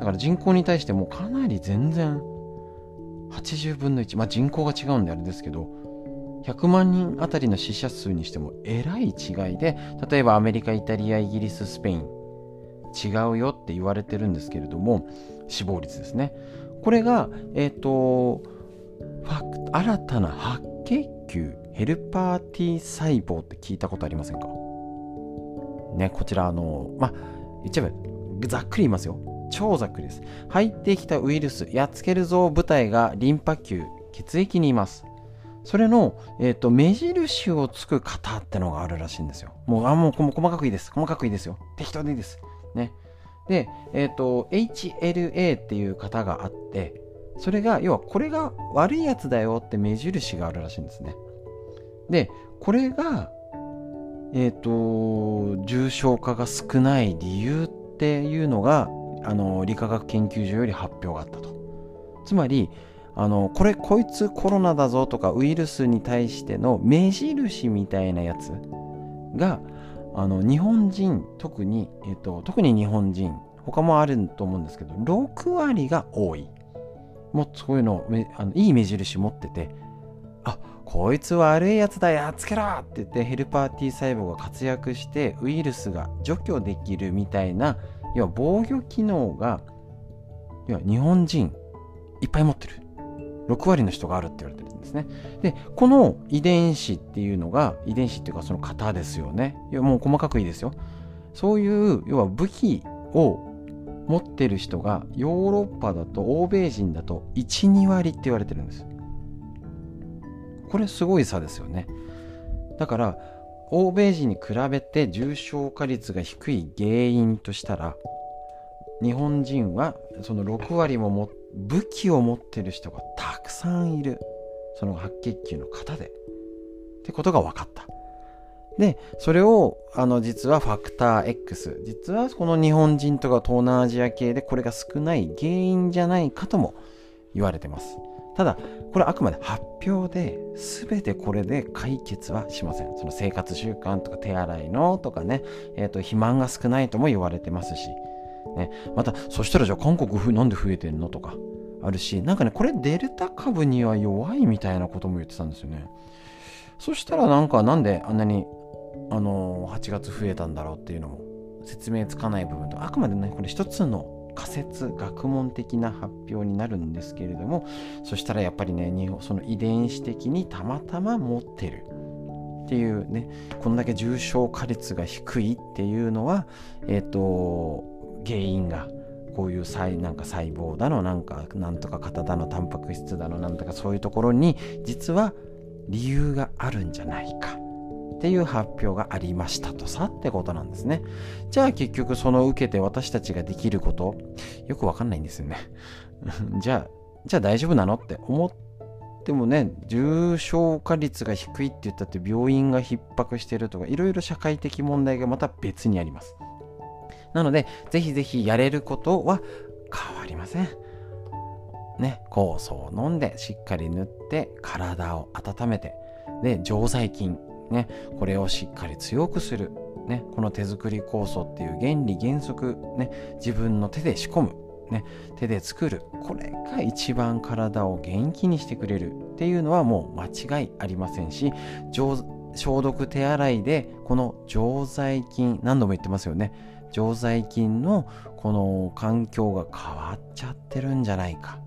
だから人口に対してもかなり全然80分の1。まあ人口が違うんであれですけど、100万人あたりの死者数にしてもえらい違いで、例えばアメリカ、イタリア、イギリス、スペイン、違うよって言われてるんですけれども、死亡率ですね。これが、えっ、ー、と、新たな白血球ヘルパー T 細胞って聞いたことありませんか？ね、こちら、あの、まあ、言っちゃえば、ざっくり言いますよ。超ざっくりです。入ってきたウイルス、やっつけるぞ部隊がリンパ球、血液にいます。それの、えっ、ー、と、目印をつく型ってのがあるらしいんですよ。もう、あ、もう細かくいいです。細かくいいですよ。適当でいいです。ね。で、えっ、ー、と、HLA っていう型があって、それが、要はこれが悪いやつだよって目印があるらしいんですね。で、これが、えっ、ー、と、重症化が少ない理由っていうのが、あの、理化学研究所より発表があったと。つまり、あの、これ、こいつコロナだぞとかウイルスに対しての目印みたいなやつが、あの日本人特に、えっと、特に日本人他もあると思うんですけど6割が多いもっとそういうのあのいい目印持っててあこいつ悪いやつだやっつけろって言ってヘルパー T 細胞が活躍してウイルスが除去できるみたいな要は防御機能が要は日本人いっぱい持ってる6割の人があるって言われてるんですね。で、この遺伝子っていうのが、遺伝子っていうかその型ですよね。いやもう細かくいいですよ。そういう、要は武器を持ってる人がヨーロッパだと欧米人だと1、2割って言われてるんです。これすごい差ですよね。だから、欧米人に比べて重症化率が低い原因としたら、日本人はその6割も持って武器を持ってる人がたくさんいる。その白血球の型で。ってことが分かった。でそれをあの実はファクター X 実はこの日本人とか東南アジア系でこれが少ない原因じゃないかとも言われてます。ただこれあくまで発表で全てこれで解決はしませんその生活習慣とか手洗いのとかね、えーと肥満が少ないとも言われてますしね、また、そしたらじゃあ韓国なんで増えてんのとかあるし、なんかね、これデルタ株には弱いみたいなことも言ってたんですよね。そしたらなんかなんであんなに、あのー、8月増えたんだろうっていうのも説明つかない部分と、あくまでね、これ一つの仮説、学問的な発表になるんですけれども、そしたらやっぱりね、その遺伝子的にたまたま持ってる。っていうね、こんだけ重症化率が低いっていうのは、えっ、ー、と、原因がこういう細なんか細胞だのなんかなんとか型だのタンパク質だのなんとかそういうところに実は理由があるんじゃないかっていう発表がありましたとさってことなんですね。じゃあ結局その受けて私たちができることよくわかんないんですよね。[LAUGHS] じゃあじゃあ大丈夫なのって思ってもね重症化率が低いって言ったって病院が逼迫してるとかいろいろ社会的問題がまた別にあります。なので、ぜひぜひやれることは変わりません。ね、酵素を飲んでしっかり塗って体を温めて、で、常在菌、ね、これをしっかり強くする。ね、この手作り酵素っていう原理原則、ね、自分の手で仕込む、ね、手で作る。これが一番体を元気にしてくれるっていうのはもう間違いありませんし消毒手洗いでこの常在菌何度も言ってますよね。常在菌のこの環境が変わっちゃってるんじゃないか。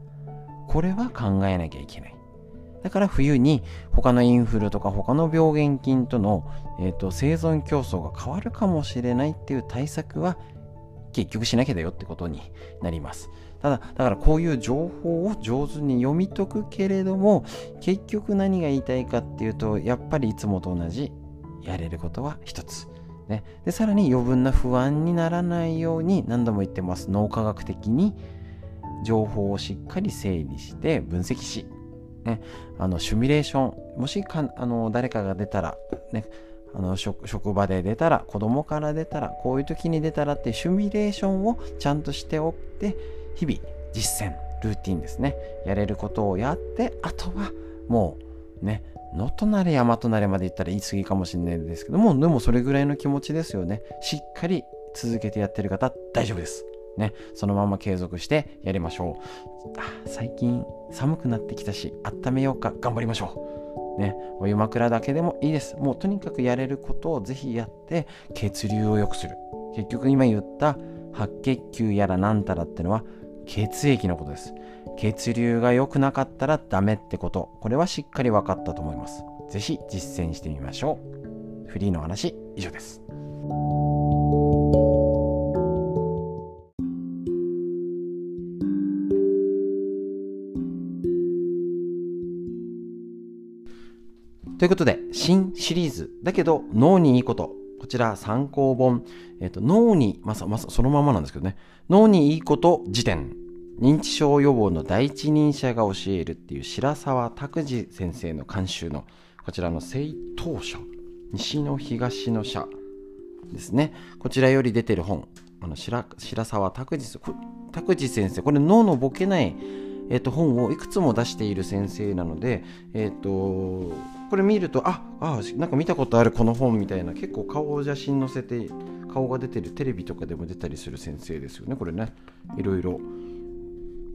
これは考えなきゃいけない。だから冬に他のインフルとか他の病原菌との、えーと、生存競争が変わるかもしれないっていう対策は結局しなきゃだよってことになります。ただ、だからこういう情報を上手に読み解くけれども、結局何が言いたいかっていうと、やっぱりいつもと同じ、やれることは一つ。ね、でさらに余分な不安にならないように何度も言ってます。脳科学的に情報をしっかり整理して分析し、ね、あのシミュレーションもしかあの誰かが出たら、ね、あの職場で出たら子供から出たらこういう時に出たらってシュミレーションをちゃんとしておって日々実践ルーティンですね。やれることをやってあとはもうね野となれ山となれまで言ったら言い過ぎかもしれないですけどもでもそれぐらいの気持ちですよね。しっかり続けてやってる方大丈夫です。ね、そのまま継続してやりましょう。あ最近寒くなってきたし、温めようか、頑張りましょう。ね、お湯枕だけでもいいです。もうとにかくやれることをぜひやって、血流を良くする。結局今言った白血球やらなんたらってのは血液のことです。血流が良くなかったらダメってこと。これはしっかり分かったと思います。ぜひ実践してみましょう。フリーの話、以上です。ということで、新シリーズ、だけど脳にいいこと。こちら参考本。えっ、ー、と、脳に、まさ、まさ、そのままなんですけどね。脳にいいこと辞典。認知症予防の第一人者が教えるっていう白沢拓司先生の監修のこちらの正当書西の東の社ですねこちらより出てる本あの白白沢拓司拓司先生これ脳のボケないえー、と本をいくつも出している先生なので、えー、とこれ見るとああなんか見たことあるこの本みたいな結構顔を写真載せて顔が出てるテレビとかでも出たりする先生ですよね。これね。いろいろ。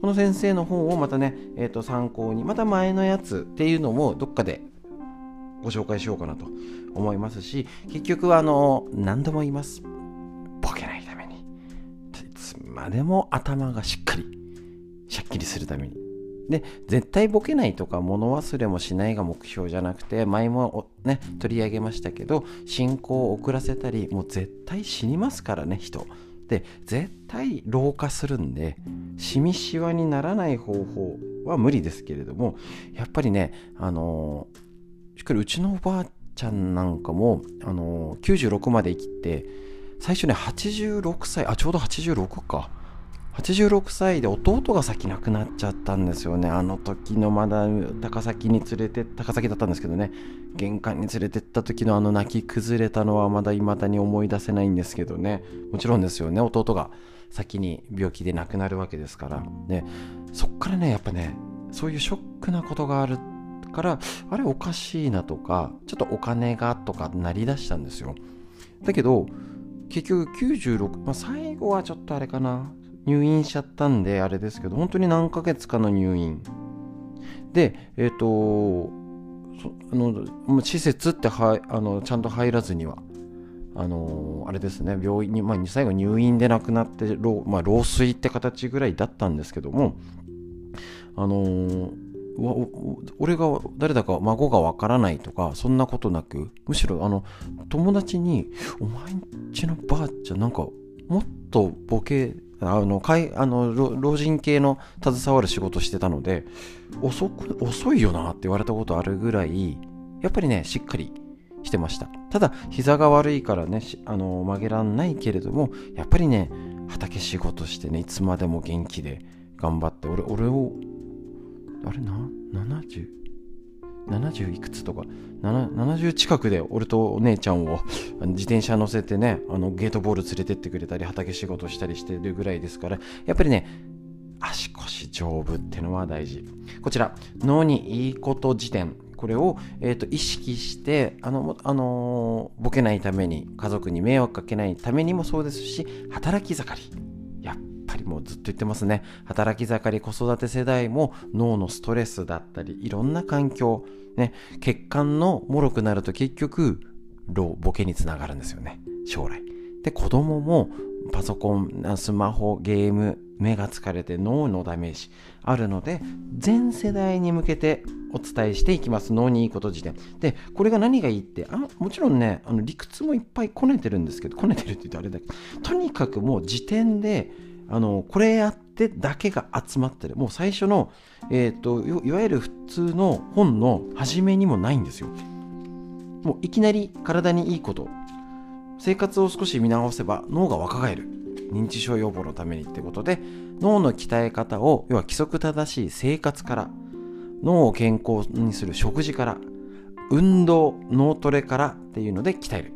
この先生の本をまたね、えー、と参考にまた前のやつっていうのもどっかでご紹介しようかなと思いますし結局はあの何度も言います。ボケないために。いつまでも頭がしっかりしゃっきりするために。で、絶対ボケないとか物忘れもしないが目標じゃなくて、前もね、取り上げましたけど、進行を遅らせたり、もう絶対死にますからね、人。で、絶対老化するんで、しみしわにならない方法は無理ですけれども、やっぱりね、あの、しっかりうちのおばあちゃんなんかも、あのー、96まで生きて、最初ね、86歳、あ、ちょうど86か。86歳で弟が先亡くなっちゃったんですよね。あの時のまだ高崎に連れて高崎だったんですけどね。玄関に連れてった時のあの泣き崩れたのはまだ未だに思い出せないんですけどね。もちろんですよね。弟が先に病気で亡くなるわけですから。ね。そっからねやっぱねそういうショックなことがあるからあれおかしいなとかちょっとお金がとかなりだしたんですよ。だけど結局96、まあ、最後はちょっとあれかな。入院しちゃったんであれですけど本当に何ヶ月かの入院。でえっ、ー、とあの施設ってはあのちゃんと入らずにはあのあれですね病院に、まあ、最後入院で亡くなって老,、まあ、老衰って形ぐらいだったんですけどもあの俺が誰だか孫がわからないとかそんなことなくむしろあの友達に「お前んちのばあちゃんなんかもっとボケあのかいあの老人系の携わる仕事してたので遅く遅いよなって言われたことあるぐらいやっぱりねしっかりしてました。ただ膝が悪いからねあの曲げらんないけれどもやっぱりね畑仕事してねいつまでも元気で頑張って俺俺をあれな70 70いくつとか70近くで俺とお姉ちゃんを自転車乗せてねあのゲートボール連れてってくれたり畑仕事したりしてるぐらいですからやっぱりね足腰丈夫ってのは大事。こちら脳にいいこと辞典。これを、えーと、意識してあの、あのー、ボケないために家族に迷惑かけないためにもそうですし働き盛り。もうずっと言ってますね。働き盛り子育て世代も脳のストレスだったりいろんな環境ね血管の脆くなると結局老ボケにつながるんですよね。将来。で子供もパソコンスマホゲーム目が疲れて脳のダメージあるので全世代に向けてお伝えしていきます。脳にいいこと辞典でこれが何がいいってあもちろんねあの理屈もいっぱいこねてるんですけどこねてるって言うとあれだけどとにかくもう辞典であのこれやってだけが集まってる。もう最初の、えーと、いわゆる普通の本の初めにもないんですよ。もういきなり体にいいこと。生活を少し見直せば脳が若返る。認知症予防のためにってことで脳の鍛え方を要は規則正しい生活から脳を健康にする食事から運動脳トレからっていうので鍛える。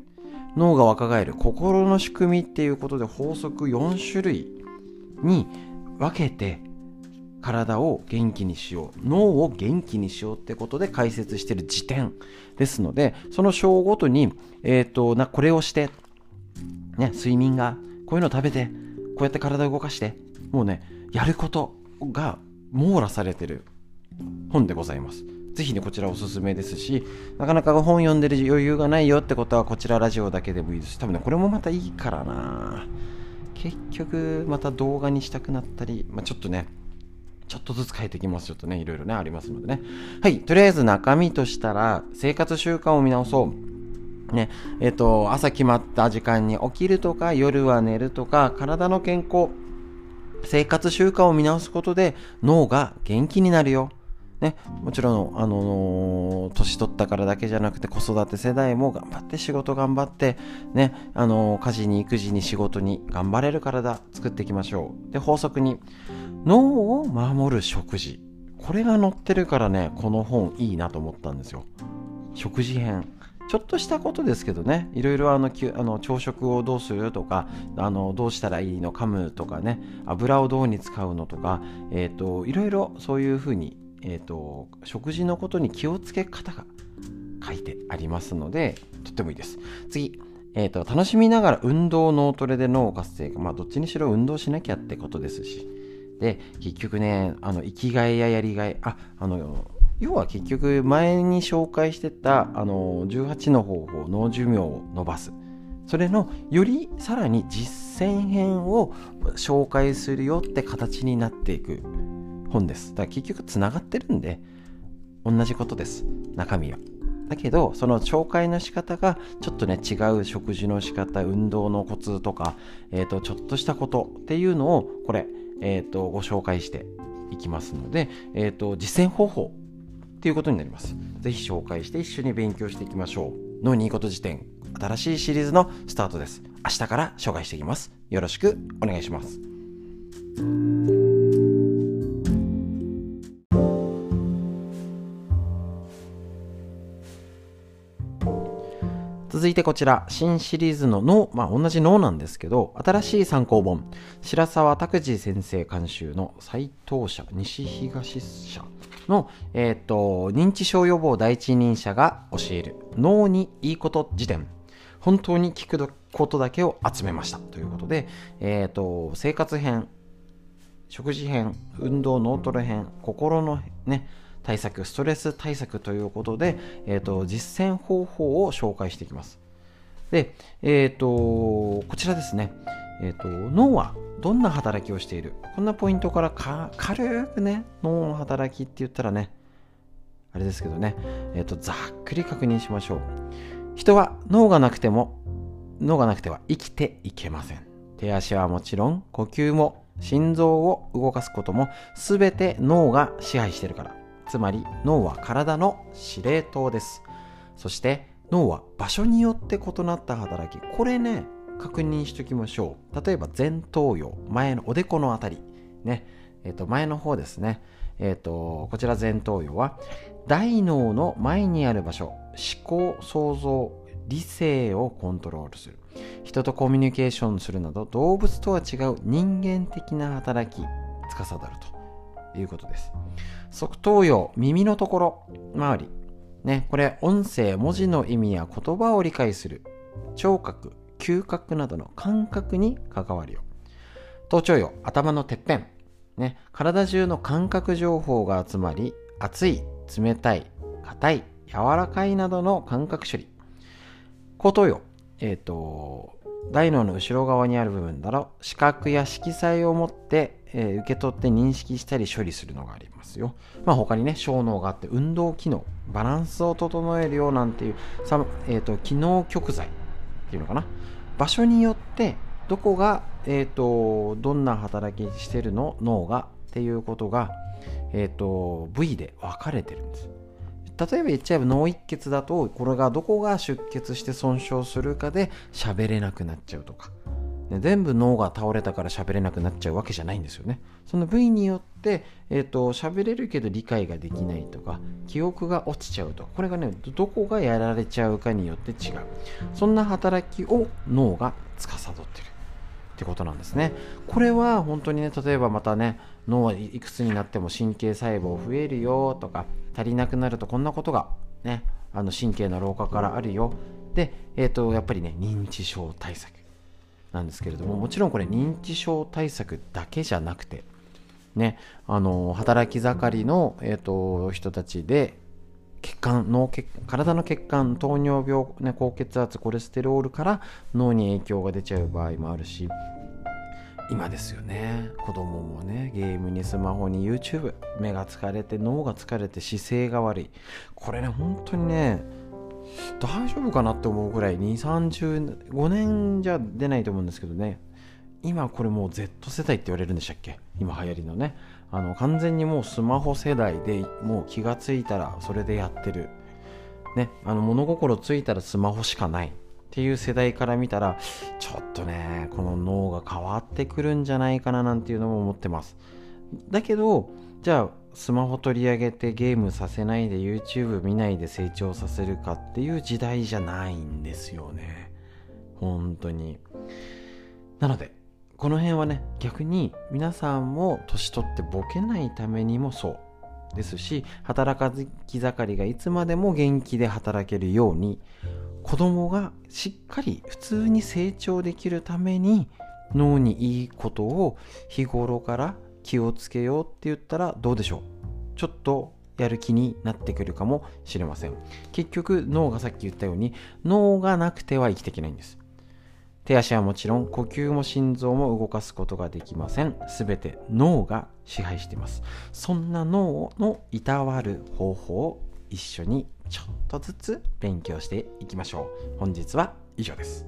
脳が若返る。心の仕組みっていうことで法則4種類に分けて体を元気にしよう脳を元気にしようってことで解説している辞典ですのでその章ごとに、えーと、なこれをして、ね、睡眠がこういうのを食べてこうやって体を動かしてもうねやることが網羅されてる本でございます。ぜひね、こちらおすすめですし、なかなか本読んでる余裕がないよってことは、こちらラジオだけでもいいですし、多分ね、これもまたいいからな結局、また動画にしたくなったり、まあ、ちょっとね、ちょっとずつ変えていきます。ちょっとね、いろいろね、ありますのでね。はい。とりあえず中身としたら、生活習慣を見直そう。ね、えっ、と、朝決まった時間に起きるとか、夜は寝るとか、体の健康、生活習慣を見直すことで脳が元気になるよ。ね、もちろん、あのー、年取ったからだけじゃなくて子育て世代も頑張って仕事頑張って、ね、あのー、家事に育児に仕事に頑張れる体作っていきましょう。で、法則に、脳を守る食事。これが載ってるからね、この本いいなと思ったんですよ。食事編。ちょっとしたことですけどね、いろいろあのあの朝食をどうするとかあの、どうしたらいいの噛むとかね、油をどうに使うのとか、えーと、いろいろそういうふうにえーと、食事のことに気をつけ方が書いてありますのでとってもいいです。次、えーと、楽しみながら運動脳トレで脳活性化。まあどっちにしろ運動しなきゃってことですし。で結局ねあの生きがいややりがい。ああの要は結局前に紹介してたあの18の方法脳寿命を伸ばす。それのよりさらに実践編を紹介するよって形になっていく。本です。だから結局つながってるんで、同じことです。中身は。だけど、その紹介の仕方がちょっとね、違う食事の仕方、運動のコツとか、えっ、ー、と、ちょっとしたことっていうのを、これ、えっ、ー、と、ご紹介していきますので、えっ、ー、と、実践方法っていうことになります。ぜひ紹介して一緒に勉強していきましょう。のいいこと辞典、新しいシリーズのスタートです。明日から紹介していきます。よろしくお願いします。続いてこちら、新シリーズの脳、まあ同じ脳なんですけど、新しい参考本、白沢拓司先生監修の斎藤社、西東社の、えっ、ー、と、認知症予防第一人者が教える脳にいいこと辞典。本当に聞くことだけを集めました。ということで、えっ、ー、と、生活編、食事編、運動脳トレ編、心のね、対策、ストレス対策ということで、えーと、実践方法を紹介していきます。で、えっ、ー、と、こちらですね、え、ー、と、脳はどんな働きをしている？こんなポイントからか軽くね、脳の働きって言ったらね、あれですけどね、え、ー、と、ざっくり確認しましょう。人は脳がなくても、脳がなくては生きていけません。手足はもちろん、呼吸も、心臓を動かすことも、すべて脳が支配してるから。つまり脳は体の司令塔です。そして脳は場所によって異なった働き。これね確認しておきましょう。例えば前頭葉前のおでこのあたり。ね。えっ、ー、と前の方ですね。えっ、ー、とこちら前頭葉は大脳の前にある場所。思考想像理性をコントロールする。人とコミュニケーションするなど動物とは違う人間的な働き司るということです。側頭葉、耳のところ、周り。ね、これ、音声、文字の意味や言葉を理解する。聴覚、嗅覚などの感覚に関わるよ。頭頂葉、頭のてっぺん。ね、体中の感覚情報が集まり、熱い、冷たい、硬い、柔らかいなどの感覚処理。後頭葉、えっ、ー、と、大脳の後ろ側にある部分だろ視覚や色彩を持って、えー、受け取って認識したり処理するのがありますよ。まあ、他にね小脳があって運動機能バランスを整えるよなんていうさ、えーと、機能極材っていうのかな。場所によってどこが、えーと、どんな働きしてるの脳がっていうことが、えーと、部位で分かれてるんです。例えば言っちゃえば脳一血だとこれがどこが出血して損傷するかで喋れなくなっちゃうとか。ね、全部脳が倒れたから喋れなくなっちゃうわけじゃないんですよね。その部位によって、えーと、喋れるけど理解ができないとか記憶が落ちちゃうとこれがねどこがやられちゃうかによって違うそんな働きを脳が司ってるってことなんですね。これは本当にね例えばまたね脳はいくつになっても神経細胞増えるよとか足りなくなるとこんなことがねあの神経の老化からあるよで、えーとやっぱりね認知症対策なんですけれどももちろんこれ認知症対策だけじゃなくてねあの働き盛りの、えーと、人たちで血管脳血体の血管糖尿病、ね、高血圧コレステロールから脳に影響が出ちゃう場合もあるし今ですよね子供もねゲームにスマホに YouTube 目が疲れて脳が疲れて姿勢が悪い。これね本当にね大丈夫かなって思うぐらい2、30、5年じゃ出ないと思うんですけどね。今これもう Z 世代って言われるんでしたっけ？今流行りのね。あの完全にもうスマホ世代でもう気がついたらそれでやってる。ね、あの物心ついたらスマホしかないっていう世代から見たらちょっとねこの脳が変わってくるんじゃないかななんていうのも思ってますだけどじゃあスマホ取り上げてゲームさせないで YouTube 見ないで成長させるかっていう時代じゃないんですよね。本当に。なのでこの辺はね逆に皆さんも年取ってボケないためにもそう。ですし働かき盛りがいつまでも元気で働けるように子供がしっかり普通に成長できるために脳にいいことを日頃から気をつけようって言ったらどうでしょう？ちょっとやる気になってくるかもしれません。結局脳がさっき言ったように脳がなくては生きていけないんです。手足はもちろん呼吸も心臓も動かすことができません。すべて脳が支配しています。そんな脳のいたわる方法を一緒にちょっとずつ勉強していきましょう。本日は以上です。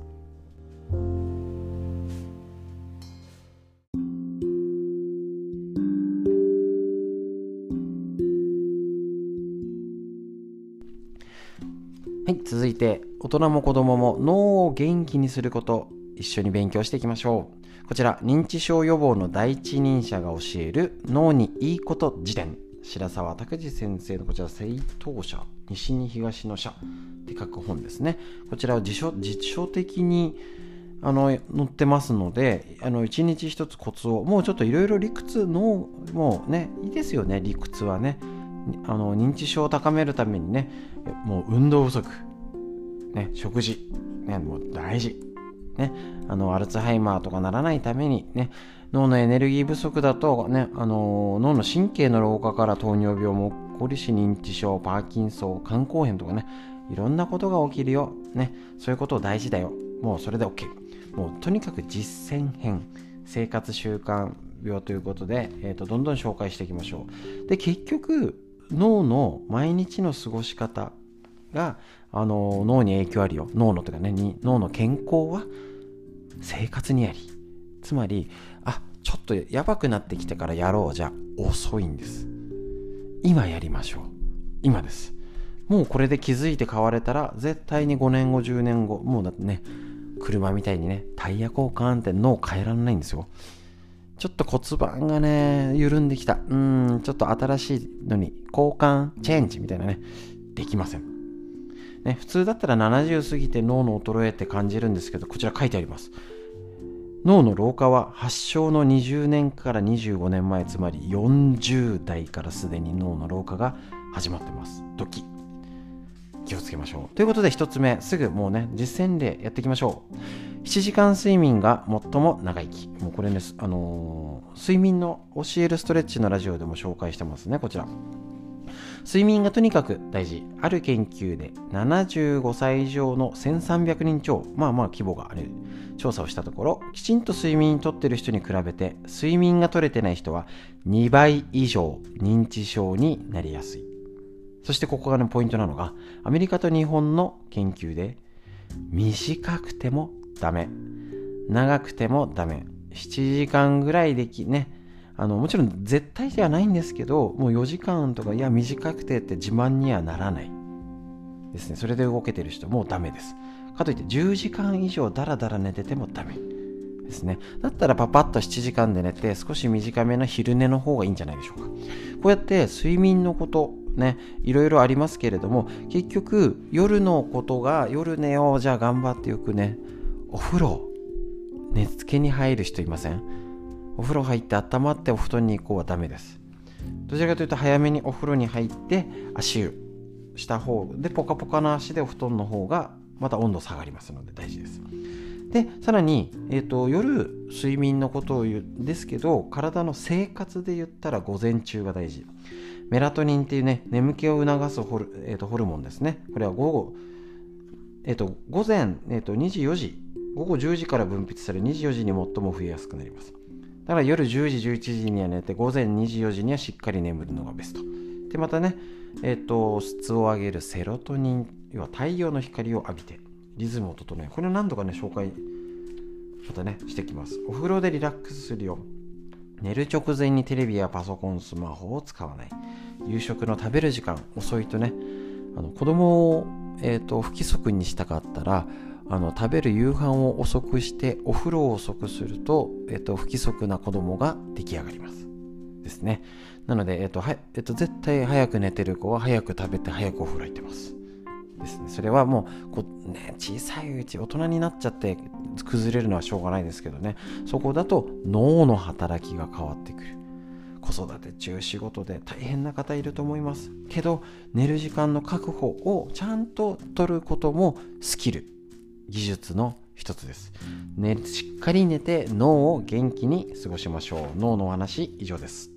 はい、続いて、大人も子供も脳を元気にすること、一緒に勉強していきましょう。こちら、認知症予防の第一人者が教える脳にいいこと辞典。白沢拓司先生のこちら、正当者、西に東の社って書く本ですね。こちらは辞書辞書的にあの載ってますので、一日一つコツを、もうちょっといろいろ理屈の、もうね、いいですよね、理屈はね。あの認知症を高めるためにねもう運動不足、ね、食事、ね、もう大事、ね、あのアルツハイマーとかならないために、ね、脳のエネルギー不足だと、ね、あの脳の神経の老化から糖尿病も起こりし認知症パーキンソン肝硬変とかねいろんなことが起きるよ、ね、そういうことを大事だよ。もうそれで OK もうとにかく実践編。生活習慣病ということで、えーとどんどん紹介していきましょう。で結局脳の毎日の過ごし方があの脳に影響あるよ。脳のとかね脳の健康は生活にあり。つまりあちょっとやばくなってきてからやろうじゃ遅いんです。今やりましょう。今です。もうこれで気づいて買われたら絶対に5年後10年後もうだってね車みたいにねタイヤ交換って脳変えられないんですよ。ちょっと骨盤がね、緩んできた。うん、ちょっと新しいのに交換、チェンジみたいなね、できません。ね、普通だったら70過ぎて脳の衰えって感じるんですけど、こちら書いてあります。脳の老化は発症の20年から25年前、つまり40代からすでに脳の老化が始まってます。時。気をつけましょう。ということで1つ目、すぐもうね、実践例やっていきましょう。7時間睡眠が最も長生き。もうこれね、あのー、睡眠の教えるストレッチのラジオでも紹介してますね、こちら。睡眠がとにかく大事。ある研究で75歳以上の1300人超、まあまあ規模がある調査をしたところ、きちんと睡眠とってる人に比べて、睡眠が取れてない人は2倍以上認知症になりやすい。そしてここがね、ポイントなのが、アメリカと日本の研究で、短くてもダメ。長くてもダメ。7時間ぐらいできね。あのもちろん絶対ではないんですけどもう4時間とかいや短くてって自慢にはならない。ですね。それで動けてる人もうダメです。かといって10時間以上ダラダラ寝ててもダメ。ですね。だったらパパッと7時間で寝て少し短めの昼寝の方がいいんじゃないでしょうか。こうやって睡眠のことねいろいろありますけれども結局夜のことが夜寝ようじゃあ頑張ってよくねお風呂寝つけに入る人いません？お風呂入って温まってお布団に行こうはダメです。どちらかというと早めにお風呂に入って足湯した方でポカポカの足でお布団の方がまた温度下がりますので大事です。でさらに、えーと、夜睡眠のことを言うですけど体の生活で言ったら午前中が大事。メラトニンっていうね眠気を促すホル,、えーと、ホルモンですね。これは午後、えーと、午前、えー、と24時午後10時から分泌され2時、4時に最も増えやすくなります。だから夜10時11時には寝て午前2時、4時にはしっかり眠るのがベスト。でまたねえっ、ー、と質を上げるセロトニン要は太陽の光を浴びてリズムを整えこれを何度かね紹介またねしてきます。お風呂でリラックスするよ。寝る直前にテレビやパソコンスマホを使わない。夕食の食べる時間遅いとねあの子供を、えーと、不規則にしたかったらあの食べる夕飯を遅くしてお風呂を遅くすると,、えーと、不規則な子供が出来上がります。ですね。なので、えーとはえー、と絶対早く寝てる子は早く食べて早くお風呂行ってます。ですね。それはもうこう、ね、小さいうち大人になっちゃって崩れるのはしょうがないですけどね。そこだと脳の働きが変わってくる。子育て中仕事で大変な方いると思います。けど寝る時間の確保をちゃんと取ることもスキル。技術の一つです、ね、しっかり寝て脳を元気に過ごしましょう。脳の話以上です。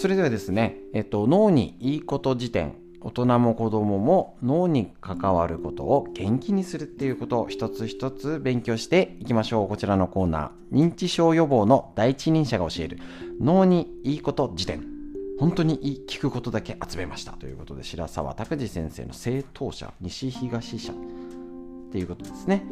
それではですね、えっと、脳にいいこと辞典大人も子供も脳に関わることを元気にするっていうことを一つ一つ勉強していきましょう。こちらのコーナー、認知症予防の第一人者が教える脳にいいこと辞典。本当に聞くことだけ集めましたということで白沢拓司先生の正当者西東社っていうことですね。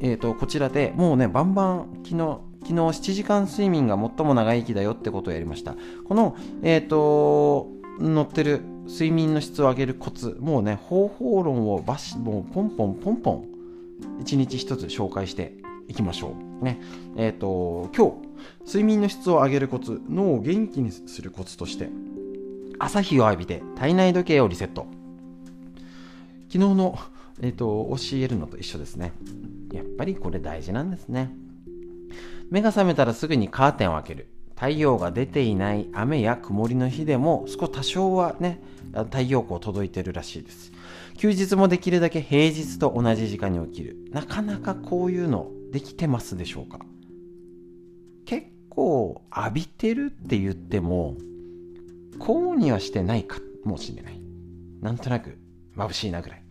えっ、ー、とこちらでもうねバンバン昨日昨日7時間睡眠が最も長生きだよってことをやりました。この、えっ、ー、と、載ってる睡眠の質を上げるコツ、もうね、方法論をバシ、もうポンポンポンポン、一日一つ紹介していきましょう。ね。えっ、ー、と、今日、睡眠の質を上げるコツ、脳を元気にするコツとして、朝日を浴びて体内時計をリセット。昨日の、えっ、ー、と、教えるのと一緒ですね。やっぱりこれ大事なんですね。目が覚めたらすぐにカーテンを開ける。太陽が出ていない雨や曇りの日でも少し多少はね太陽光届いてるらしいです。休日もできるだけ平日と同じ時間に起きる。なかなかこういうのできてますでしょうか？結構浴びてるって言ってもこうにはしてないかもしれない。なんとなく眩しいなぐらい。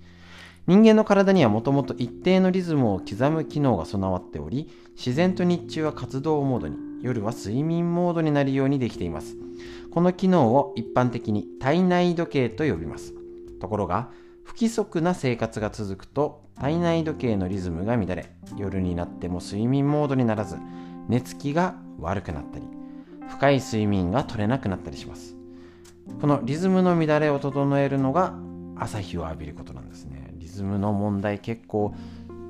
人間の体にはもともと一定のリズムを刻む機能が備わっており自然と日中は活動モードに夜は睡眠モードになるようにできています。この機能を一般的に体内時計と呼びます。ところが不規則な生活が続くと体内時計のリズムが乱れ夜になっても睡眠モードにならず寝つきが悪くなったり深い睡眠が取れなくなったりします。このリズムの乱れを整えるのが朝日を浴びることなんですね。ズムの問題結構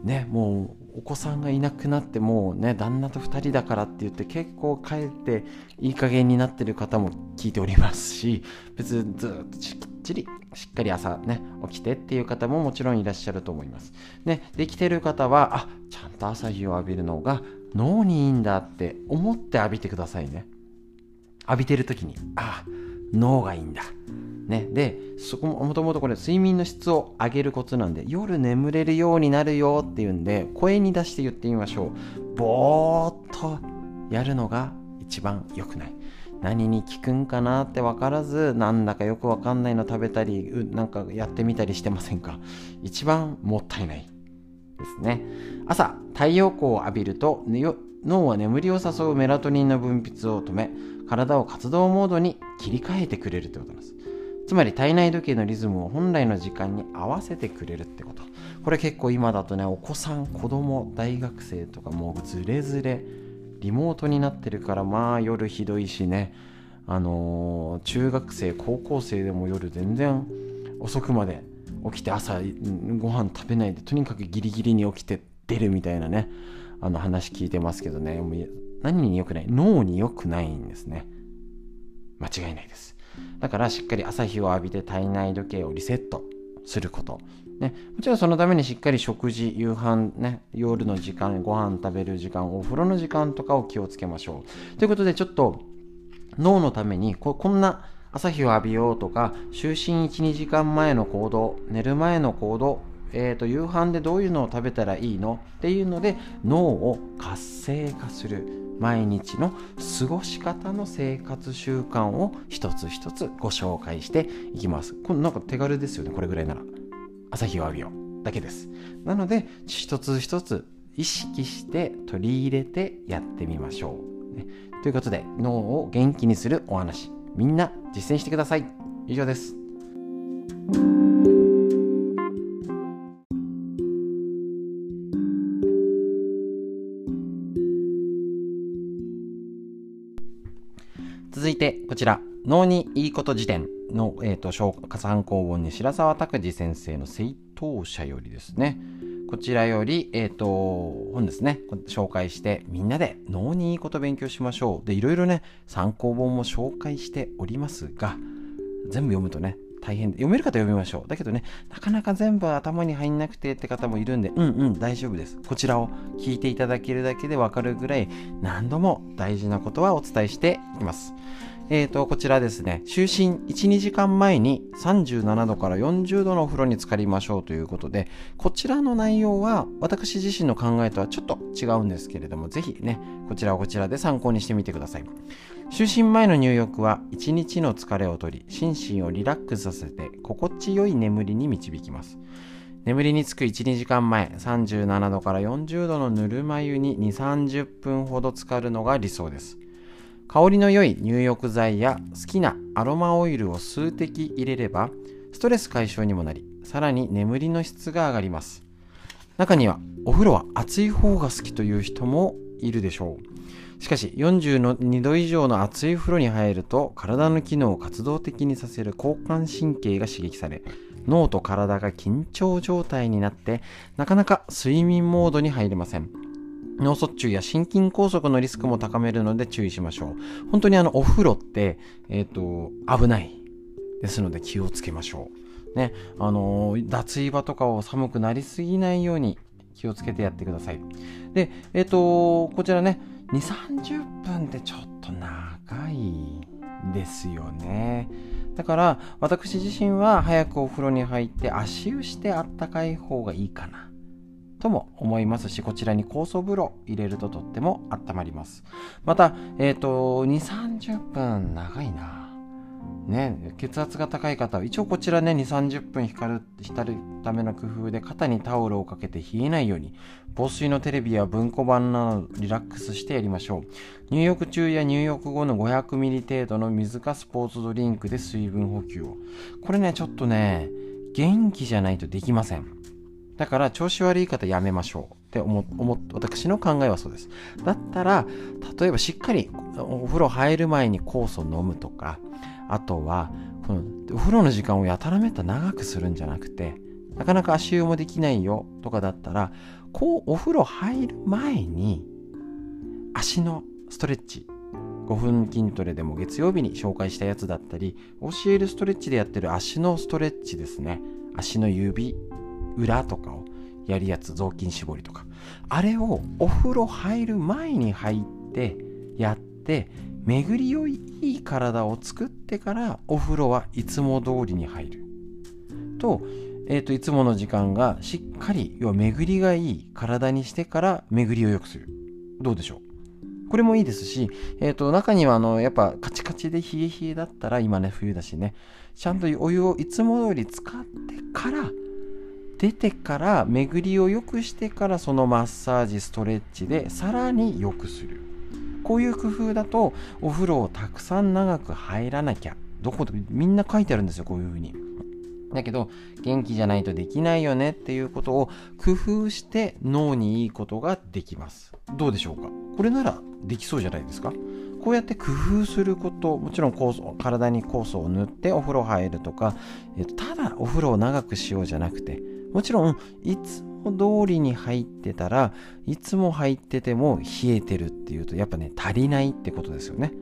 ねもうお子さんがいなくなってもうね旦那と2人だからって言って結構帰っていい加減になってる方も聞いておりますし別にずっとしっちりしっかり朝ね起きてっていう方ももちろんいらっしゃると思います。でできてる方はあちゃんと朝日を浴びるのが脳にいいんだって思って浴びてくださいね。浴びてる時にあ脳がいいんだ。ね、でそこももともとこれ睡眠の質を上げるコツなんで夜眠れるようになるよっていうんで声に出して言ってみましょう。ぼーっとやるのが一番良くない。何に効くんかなって分からずなんだかよく分かんないの食べたりなんかやってみたりしてませんか。一番もったいない。ですね。朝太陽光を浴びると、脳は眠りを誘うメラトニンの分泌を止め体を活動モードに切り替えてくれるってことなんです。つまり体内時計のリズムを本来の時間に合わせてくれるってこと。これ結構今だとねお子さん子供大学生とかもうずれずれリモートになってるからまあ夜ひどいしね。あのー、中学生高校生でも夜全然遅くまで起きて朝ご飯食べないでとにかくギリギリに起きて出るみたいなね。あの話聞いてますけどね。何に良くない？脳に良くないんですね。間違いないです。だからしっかり朝日を浴びて体内時計をリセットすること。ね、もちろんそのためにしっかり食事、夕飯、ね、夜の時間、ご飯食べる時間、お風呂の時間とかを気をつけましょう。ということで、ちょっと脳のためにこんな朝日を浴びようとか、就寝1、2時間前の行動、寝る前の行動、えーと、夕飯でどういうのを食べたらいいの？っていうので脳を活性化する。毎日の過ごし方の生活習慣を一つ一つご紹介していきます。これなんか手軽ですよね、これぐらいなら。朝日を浴びようだけです。なので、一つ一つ意識して取り入れてやってみましょう。ね、ということで、脳を元気にするお話、みんな実践してください。以上です。て、こちら、脳にいいこと辞典の、えーと、参考本に白沢拓司先生の正当者よりですね、こちらより、えっ、ー、と、本ですね、紹介して、みんなで脳にいいこと勉強しましょう。で、いろいろね、参考本も紹介しておりますが、全部読むとね、大変で、読める方読みましょう。だけどね、なかなか全部頭に入んなくてって方もいるんで、うんうん、大丈夫です。こちらを聞いていただけるだけでわかるぐらい、何度も大事なことはお伝えしていきます。えーと、こちらですね、就寝1、2時間前に37度から40度のお風呂に浸かりましょうということで、こちらの内容は私自身の考えとはちょっと違うんですけれども、ぜひね、こちらをこちらで参考にしてみてください。就寝前の入浴は1日の疲れを取り、心身をリラックスさせて心地よい眠りに導きます。眠りにつく1、2時間前、37度から40度のぬるま湯に2、30分ほど浸かるのが理想です。香りの良い入浴剤や好きなアロマオイルを数滴入れればストレス解消にもなりさらに眠りの質が上がります。中にはお風呂は熱い方が好きという人もいるでしょう。しかし42度以上の熱い風呂に入ると体の機能を活動的にさせる交感神経が刺激され脳と体が緊張状態になってなかなか睡眠モードに入れません。脳卒中や心筋梗塞のリスクも高めるので注意しましょう。本当にあの、お風呂って、えっ、ー、と、危ない。ですので気をつけましょう。ね、あのー、脱衣場とかを寒くなりすぎないように気をつけてやってください。で、えっ、ー、と、こちらね、2、30分ってちょっと長いですよね。だから私自身は早くお風呂に入って足湯してあったかい方がいいかな。とも思いますし、こちらに酵素風呂入れるととっても温まります。また、えっ、ー、と、2、30分長いな。ね、血圧が高い方は、一応こちらね、2、30分光る、浸るための工夫で肩にタオルをかけて冷えないように、防水のテレビや文庫版などリラックスしてやりましょう。入浴中や入浴後の500ミリ程度の水かスポーツドリンクで水分補給を。これね、ちょっとね、元気じゃないとできません。だから調子悪い方やめましょうって思思私の考えはそうです。だったら例えばしっかりお風呂入る前に酵素飲むとかあとはこのお風呂の時間をやたらめった長くするんじゃなくてなかなか足湯もできないよとかだったらこうお風呂入る前に足のストレッチ5分筋トレでも月曜日に紹介したやつだったり教えるストレッチでやってる足のストレッチですね足の指裏とかをやるやつ雑巾絞りとか。あれをお風呂入る前に入ってやって巡り良いいい体を作ってからお風呂はいつも通りに入る。と,、えーと、いつもの時間がしっかり要は巡りがいい体にしてから巡りを良くする。どうでしょう？これもいいですし、えーと、中にはあのやっぱカチカチで冷え冷えだったら今ね冬だしね。ちゃんとお湯をいつも通り使ってから出てから巡りを良くしてからそのマッサージストレッチでさらに良くする。こういう工夫だとお風呂をたくさん長く入らなきゃ。どこでみんな書いてあるんですよこういう風に。だけど元気じゃないとできないよねっていうことを工夫して脳にいいことができます。どうでしょうか？これならできそうじゃないですか？こうやって工夫することもちろん酵素体に酵素を塗ってお風呂入るとかただお風呂を長くしようじゃなくてもちろんいつも通りに入ってたらいつも入ってても冷えてるっていうとやっぱね足りないってことですよね。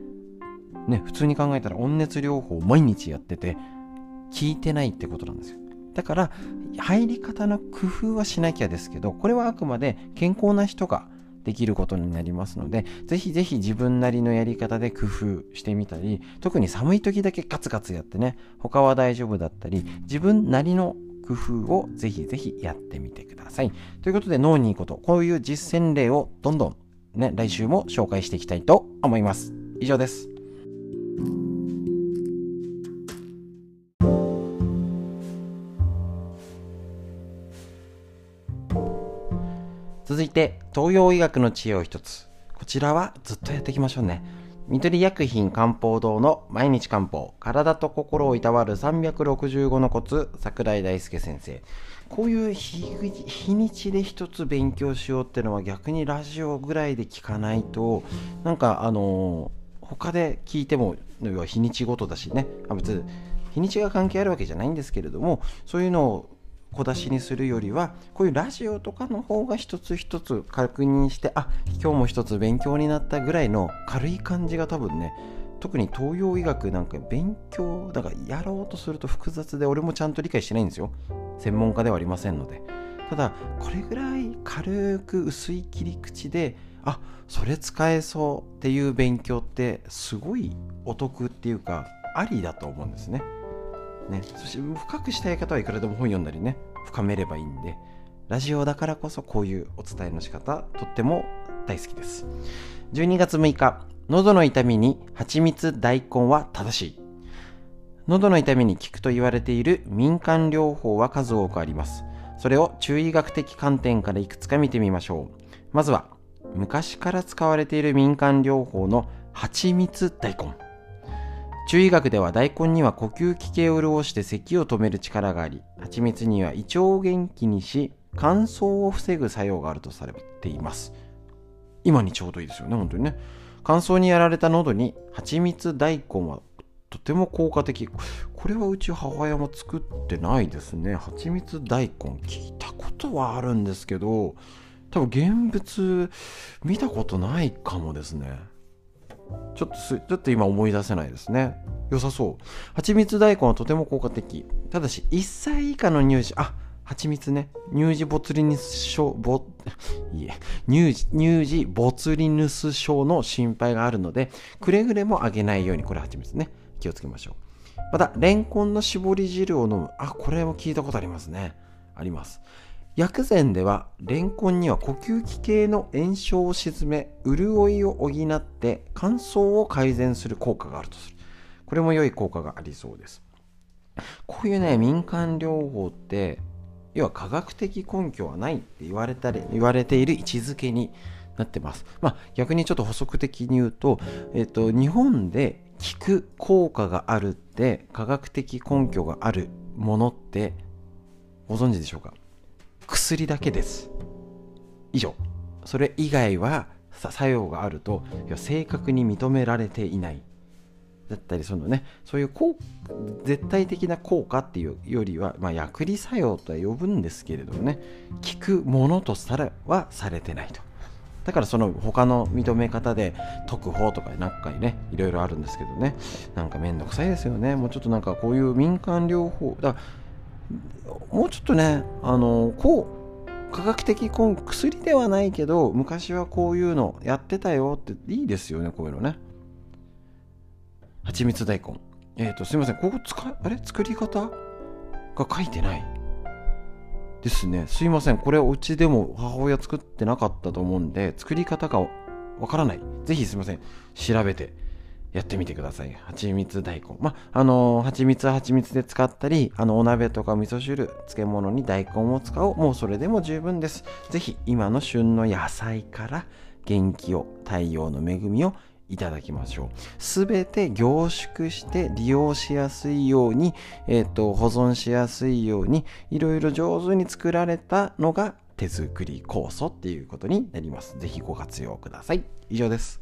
ね普通に考えたら温熱療法を毎日やってて効いてないってことなんですよ。だから入り方の工夫はしなきゃですけどこれはあくまで健康な人ができることになりますので、ぜひぜひ自分なりのやり方で工夫してみたり、特に寒い時だけガツガツやってね、他は大丈夫だったり、自分なりの工夫をぜひぜひやってみてください。ということで脳にいいこと、こういう実践例をどんどんね、来週も紹介していきたいと思います。以上です。続いて東洋医学の知恵を一つこちらはずっとやっていきましょうね緑薬品漢方堂の毎日漢方体と心をいたわる365のコツ桜井大輔先生。こういう日にちで一つ勉強しようってのは逆にラジオぐらいで聞かないとなんかあの、他で聞いても要は日にちごとだしね。あ別に日にちが関係あるわけじゃないんですけれどもそういうのを小出しにするよりはこういうラジオとかの方が一つ一つ確認してあ今日も一つ勉強になったぐらいの軽い感じが多分ね特に東洋医学なんか勉強だからやろうとすると複雑で俺もちゃんと理解してないんですよ。専門家ではありませんので。ただこれぐらい軽く薄い切り口であそれ使えそうっていう勉強ってすごいお得っていうかありだと思うんですね。ね、そして深くしたい方はいくらでも本読んだりね。深めればいいんで。ラジオだからこそこういうお伝えの仕方とっても大好きです。12月6日。喉の痛みに蜂蜜大根は正しい。喉の痛みに効くと言われている民間療法は数多くあります。それを中医学的観点からいくつか見てみましょう。まずは昔から使われている民間療法の蜂蜜大根。中医学では大根には呼吸器系を潤して咳を止める力があり蜂蜜には胃腸を元気にし乾燥を防ぐ作用があるとされています。今にちょうどいいですよね本当にね。乾燥にやられた喉に蜂蜜大根はとても効果的。これはうち母親も作ってないですね。蜂蜜大根聞いたことはあるんですけど多分現物見たことないかもですね。ちょっとす、ちょっと今思い出せないですね。良さそう。蜂蜜大根はとても効果的。ただし、1歳以下の乳児、あ、蜂蜜ね。乳児ボツリヌス症、ボ、[LAUGHS] いえ、乳児、乳児ボツリヌス症の心配があるので、くれぐれもあげないように、これ蜂蜜ね。気をつけましょう。また、レンコンの絞り汁を飲む。あ、これも聞いたことありますね。あります。薬膳ではレンコンには呼吸器系の炎症を鎮め潤いを補って乾燥を改善する効果があるとする。これも良い効果がありそうです。こういうね民間療法って要は科学的根拠はないって言われたり言われている位置づけになってます。まあ逆にちょっと補足的に言うと、えっと、日本で効く効果があるって科学的根拠があるものってご存知でしょうか？薬だけです。以上。それ以外は作用があると正確に認められていない。だったりそのね。そういう効絶対的な効果っていうよりは、まあ、薬理作用とは呼ぶんですけれどもね。効くものとされはされてないと。だからその他の認め方で特報とか何回ねいろいろあるんですけどね。なんかめんどくさいですよね。もうちょっとなんかこういう民間療法だからもうちょっとねあのこう科学的根薬ではないけど昔はこういうのやってたよっていいですよねこういうのね。蜂蜜大根。えっ、ー、とすいませんここ使あれ？作り方が書いてない。ですね。すいませんこれうちでも母親作ってなかったと思うんで作り方がわからない。ぜひすいません調べて。やってみてください。蜂蜜大根。まあ、あのー、蜂蜜は蜂蜜で使ったり、あの、お鍋とか味噌汁、漬物に大根を使おう。もうそれでも十分です。ぜひ、今の旬の野菜から元気を、太陽の恵みをいただきましょう。すべて凝縮して利用しやすいように、えっ、ー、と、保存しやすいように、いろいろ上手に作られたのが手作り酵素っていうことになります。ぜひご活用ください。以上です。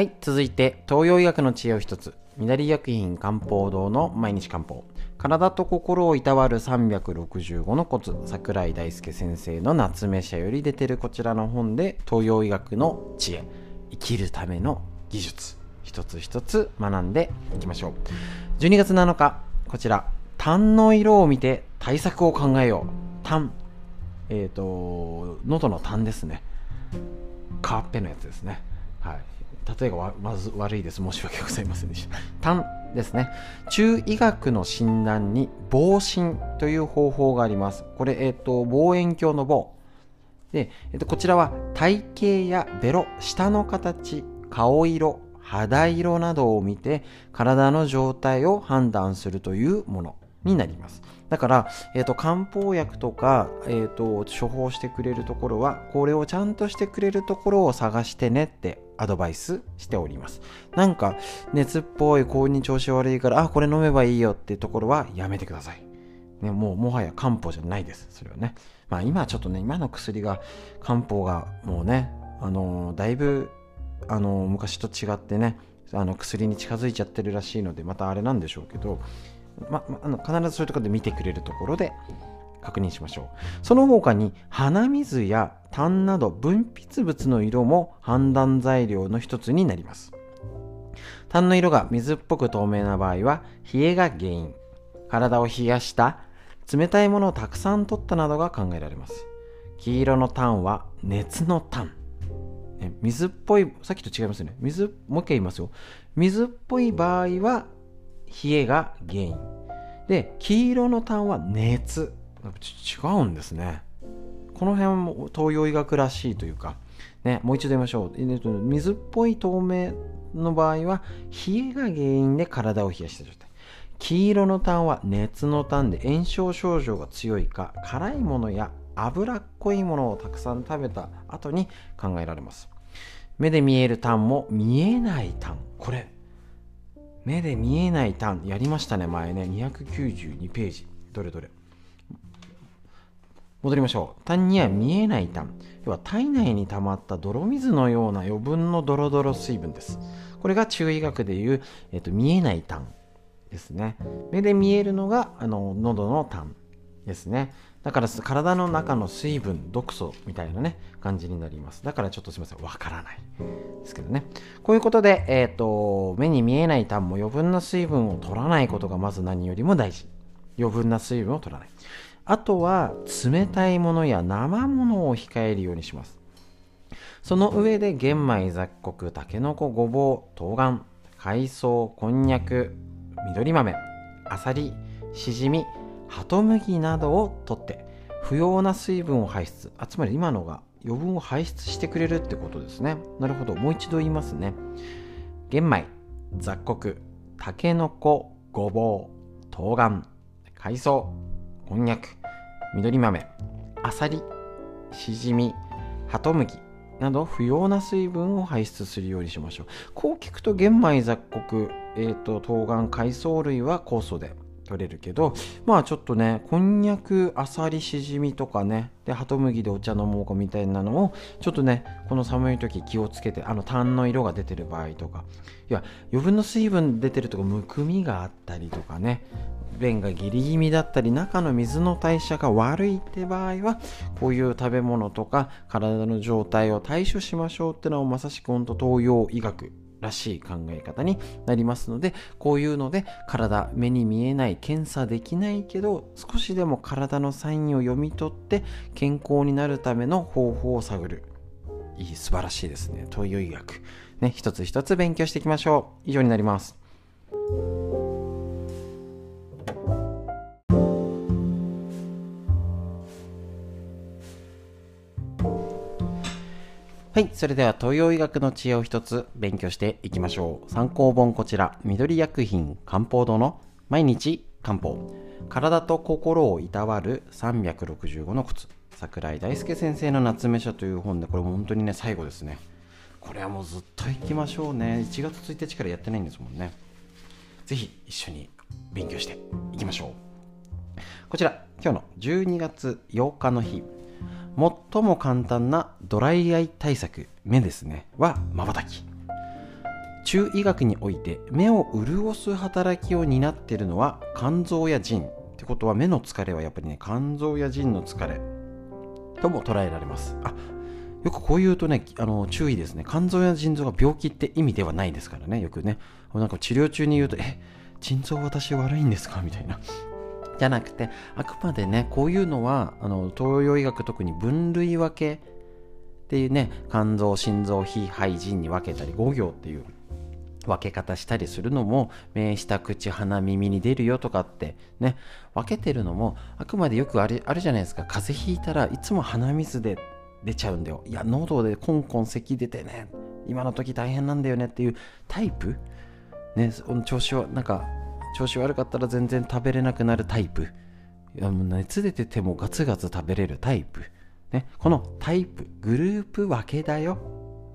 はい、続いて東洋医学の知恵を一つ。緑薬品漢方堂の毎日漢方。体と心をいたわる365のコツ。桜井大輔先生の夏目社より出てるこちらの本で東洋医学の知恵。生きるための技術。一つ一つ学んでいきましょう。12月7日。こちら。痰の色を見て対策を考えよう。痰えっ、ー、と喉の痰ですね。カーペのやつですね。はい。例えがまず悪いです。申し訳ございませんでした。痰ですね。中医学の診断に防診という方法があります。これ、えっ、ー、と、望遠鏡の棒。で、えっ、ー、と、こちらは体型やベロ、舌の形、顔色、肌色などを見て体の状態を判断するというものになります。だから、えっ、ー、と、漢方薬とか、えっ、と、処方してくれるところは、これをちゃんとしてくれるところを探してねってアドバイスしております。なんか、熱っぽい、高に調子悪いから、あ、これ飲めばいいよっていうところはやめてください。ね、もう、もはや漢方じゃないです。それはね。まあ、今ちょっとね、今の薬が、漢方がもうね、あのー、だいぶ、あの、昔と違ってね、あの薬に近づいちゃってるらしいので、またあれなんでしょうけど、ま、まあの必ずそういうところで見てくれるところで確認しましょう。その他に鼻水や痰など分泌物の色も判断材料の一つになります。痰の色が水っぽく透明な場合は冷えが原因。体を冷やした冷たいものをたくさん取ったなどが考えられます。黄色の痰は熱の痰。水っぽい、さっきと違いますよね。水、もう一回言いますよ。水っぽい場合は冷えが原因。で、黄色の痰は熱。違うんですね。この辺も東洋医学らしいというか、ね、もう一度言いましょう。水っぽい透明の場合は、冷えが原因で体を冷やした状態。黄色の痰は熱の痰で炎症症状が強いか、辛いものや脂っこいものをたくさん食べた後に考えられます。目で見える痰も見えない痰。これ、目で見えない痰、やりましたね、前ね。292ページ。どれどれ。戻りましょう。痰には見えない痰。要は体内に溜まった泥水のような余分のドロドロ水分です。これが中医学でいう、えっと、見えない痰ですね。目で見えるのがあの喉の痰ですね。だから体の中の水分、毒素みたいなね、感じになります。だからちょっとすみません、わからないですけどね。こういうことで、えっ、ー、と、目に見えない痰も余分な水分を取らないことがまず何よりも大事。余分な水分を取らない。あとは冷たいものや生ものを控えるようにします。その上で玄米、雑穀、たけのこ、ごぼう、冬瓜、海藻、こんにゃく、緑豆、あさり、しじみ、ハトムギなどを取って不要な水分を排出あつまり今のが余分を排出してくれるってことですね。なるほど。もう一度言いますね。玄米雑穀たけのこごぼう冬瓜海藻こんにゃく緑豆あさりしじみハトムギなど不要な水分を排出するようにしましょう。こう聞くと玄米雑穀、えーと、冬瓜海藻類は酵素で取れるけどまあちょっとねこんにゃくあさりしじみとかねでハトムギでお茶飲もうかみたいなのをちょっとねこの寒い時気をつけてあの痰の色が出てる場合とかいや余分の水分出てるとかむくみがあったりとかね便が下痢気味だったり中の水の代謝が悪いって場合はこういう食べ物とか体の状態を対処しましょうってのはまさしく本当東洋医学らしい考え方になりますのでこういうので体目に見えない検査できないけど少しでも体のサインを読み取って健康になるための方法を探る。いい素晴らしいですね。東洋医学。ね一つ一つ勉強していきましょう。以上になります。はい。それでは東洋医学の知恵を一つ勉強していきましょう。参考本こちら、緑薬品漢方堂の毎日漢方。体と心をいたわる365のコツ。桜井大輔先生の夏目書という本で、これ本当にね、最後ですね。これはもうずっと行きましょうね。1月1日からやってないんですもんね。ぜひ一緒に勉強していきましょう。こちら、今日の12月8日の日。最も簡単なドライアイ対策目ですねはまばたき。中医学において目を潤す働きを担っているのは肝臓や腎。ってことは目の疲れはやっぱりね肝臓や腎の疲れ。とも捉えられます。あよくこう言うとねあの注意ですね。肝臓や腎臓が病気って意味ではないですからねよくね。なんか治療中に言うとえ腎臓私悪いんですか？みたいな。じゃなくてあくまでねこういうのはあの東洋医学特に分類分けっていうね肝臓心臓非肺腎に分けたり5行っていう分け方したりするのも目下口鼻耳に出るよとかってね分けてるのもあくまでよくあるあるじゃないですか。風邪ひいたらいつも鼻水で出ちゃうんだよ。いや喉でコンコン咳出てね今の時大変なんだよねっていうタイプ。ね調子はなんか調子悪かったら全然食べれなくなるタイプ。いやもう熱出ててもガツガツ食べれるタイプ。ね、このタイプ、グループ分けだよ。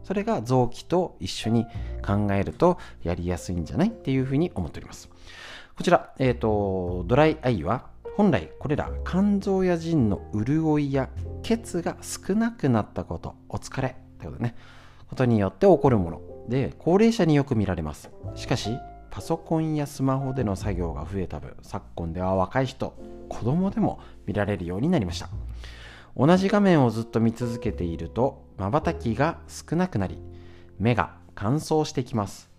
それが臓器と一緒に考えるとやりやすいんじゃないっていうふうに思っております。こちら、えっ、ー、と、ドライアイは本来これら肝臓や腎の潤いや血が少なくなったこと、お疲れということね、ことによって起こるもので、高齢者によく見られます。しかし、パソコンやスマホでの作業が増えた分昨今では若い人子供でも見られるようになりました。同じ画面をずっと見続けていると瞬きが少なくなり目が乾燥してきます。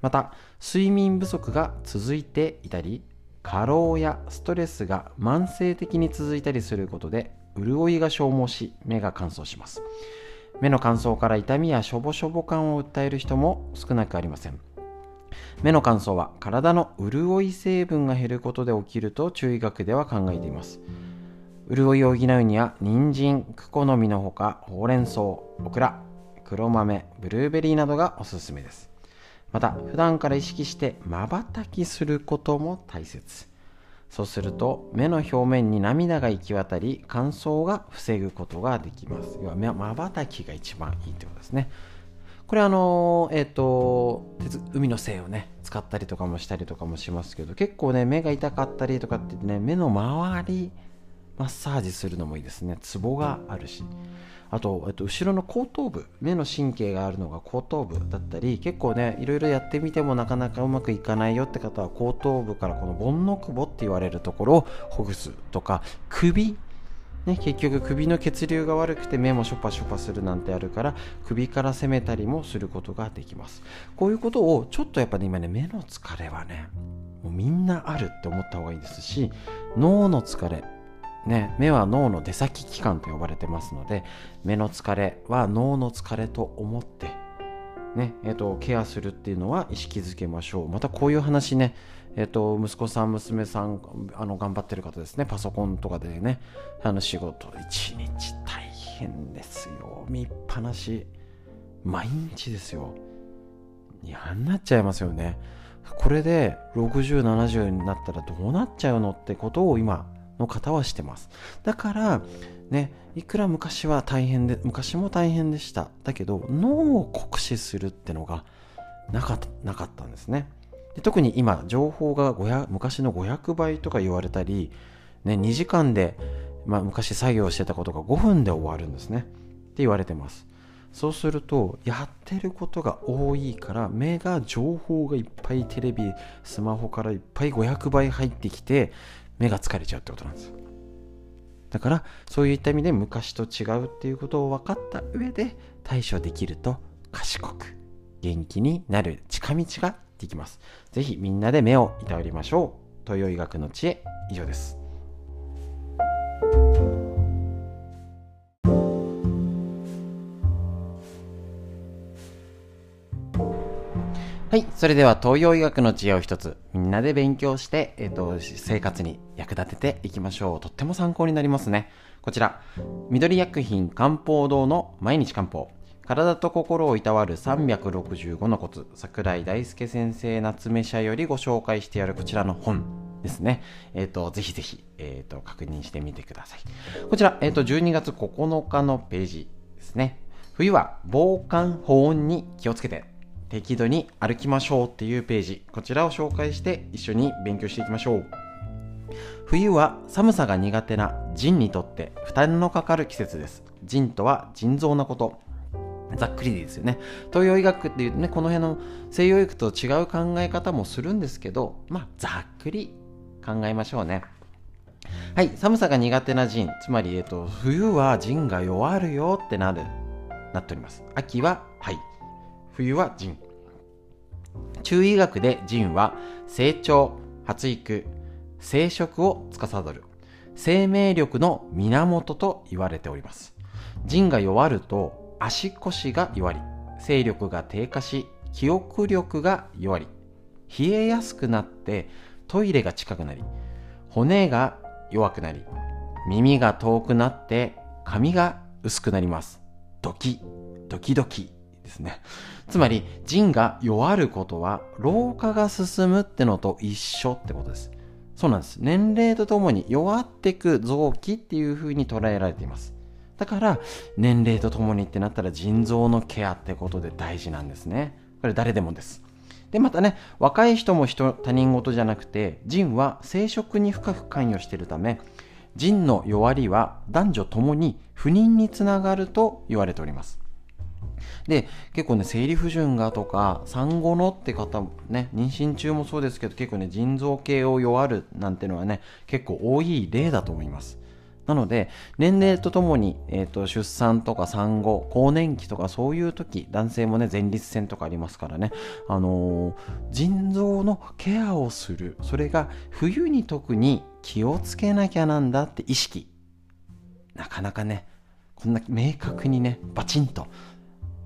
また睡眠不足が続いていたり過労やストレスが慢性的に続いたりすることで潤いが消耗し目が乾燥します。目の乾燥から痛みやしょぼしょぼ感を訴える人も少なくありません。目の乾燥は体の潤い成分が減ることで起きると中医学では考えています。潤いを補うには人参クコの実のほかほうれん草オクラ黒豆ブルーベリーなどがおすすめです。また普段から意識してまばたきすることも大切。そうすると目の表面に涙が行き渡り乾燥が防ぐことができます。要はまばたきが一番いいってことですね。これあのえっ、ー、と海の精をね使ったりとかもしたりとかもしますけど結構ね目が痛かったりとかってね目の周りマッサージするのもいいですね。ツボがあるし。あと、えっと、後ろの後頭部目の神経があるのが後頭部だったり結構ねいろいろやってみてもなかなかうまくいかないよって方は後頭部からこの盆の久保って言われるところをほぐすとか首ね、結局首の血流が悪くて目もショパショパするなんてあるから首から攻めたりもすることができます。こういうことをちょっとやっぱね今ね目の疲れはねもうみんなあるって思った方がいいですし脳の疲れね、目は脳の出先器官と呼ばれてますので目の疲れは脳の疲れと思ってねえーと、ケアするっていうのは意識づけましょう。またこういう話ねえっ、と息子さん娘さんあの頑張ってる方ですね。パソコンとかでね。あの仕事一日大変ですよ。見っぱなし。毎日ですよ。嫌になっちゃいますよね。これで6070になったらどうなっちゃうのってことを今の方はしてます。だからねいくら昔は大変で昔も大変でした。だけど脳を酷使するってのがなかったなかったんですね。特に今情報が昔の500倍とか言われたり、ね、2時間で、まあ、昔作業してたことが5分で終わるんですね。って言われてます。そうするとやってることが多いから目が情報がいっぱいテレビスマホからいっぱい500倍入ってきて目が疲れちゃうってことなんです。だからそういった意味で昔と違うっていうことを分かった上で対処できると賢く元気になる近道ができます。ぜひみんなで目をいたわりましょう。東洋医学の知恵以上です。はい。それでは東洋医学の知恵を一つ、みんなで勉強して、えっ、ー、と、生活に役立てていきましょう。とっても参考になりますね。こちら、緑薬品漢方堂の毎日漢方。体と心をいたわる365のコツ桜井大輔先生夏目社よりご紹介してやるこちらの本ですね。えっ、ー、と、ぜひぜひ、えっ、ー、と、確認してみてください。こちら、えっ、ー、と、12月9日のページですね。冬は防寒保温に気をつけて適度に歩きましょうっていうページこちらを紹介して一緒に勉強していきましょう冬は寒さが苦手な腎にとって負担のかかる季節です腎とは腎臓のことざっくりですよね。東洋医学っていうねこの辺の西洋医学と違う考え方もするんですけどまあざっくり考えましょうね。はい寒さが苦手な腎つまり、えっと、冬は腎が弱るよってなるなっております。秋ははい。冬は腎中医学で腎は成長発育生殖を司る。生命力の源と言われております。腎が弱ると足腰が弱り勢力が低下し記憶力が弱り冷えやすくなってトイレが近くなり骨が弱くなり耳が遠くなって髪が薄くなりますドキドキドキですね。つまり、腎が弱ることは、老化が進むってのと一緒ってことです。そうなんです。年齢とともに弱っていく臓器っていう風に捉えられています。だから、年齢とともにってなったら腎臓のケアってことで大事なんですね。これ誰でもです。で、またね、若い人も人他人事じゃなくて、腎は生殖に深く関与しているため、腎の弱りは男女ともに不妊につながると言われております。で結構ね生理不順がとか産後のって方ね妊娠中もそうですけど結構ね腎臓系を弱るなんてのはね結構多い例だと思いますなので年齢とともに、えーと、出産とか産後更年期とかそういう時男性もね前立腺とかありますからね、あのー、腎臓のケアをする。それが冬に特に気をつけなきゃなんだって意識。なかなかねこんな明確にねバチンと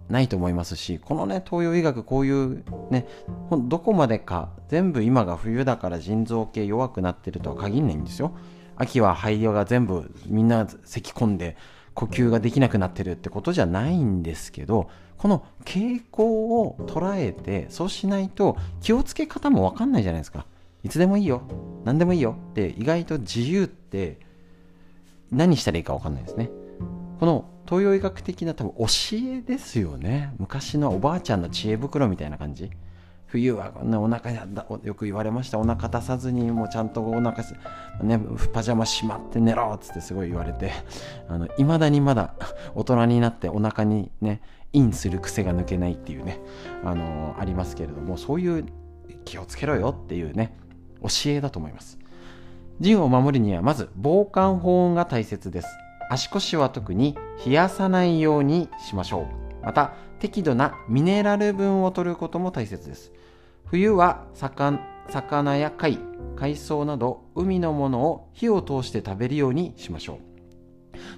ないと思いますしこのね東洋医学こういうねどこまでか全部今が冬だから腎臓系弱くなってるとは限らないんですよ。秋は肺が全部みんな咳き込んで呼吸ができなくなってるってことじゃないんですけどこの傾向を捉えてそうしないと気をつけ方も分かんないじゃないですか。いつでもいいよ。何でもいいよ。って意外と自由って何したらいいか分かんないですね。この東洋医学的な多分教えですよね。昔のおばあちゃんの知恵袋みたいな感じ。冬は、ね、お腹よく言われました。お腹出さずにもうちゃんとお腹すねパジャマしまって寝ろっつってすごい言われて。いまだにまだ大人になってお腹にねインする癖が抜けないっていうねあのー、ありますけれどもそういう気をつけろよっていうね教えだと思います。腎を守るにはまず防寒保温が大切です。足腰は特に冷やさないようにしましょう。また適度なミネラル分を摂ることも大切です。冬は魚や貝海藻など海のものを火を通して食べるようにしましょう。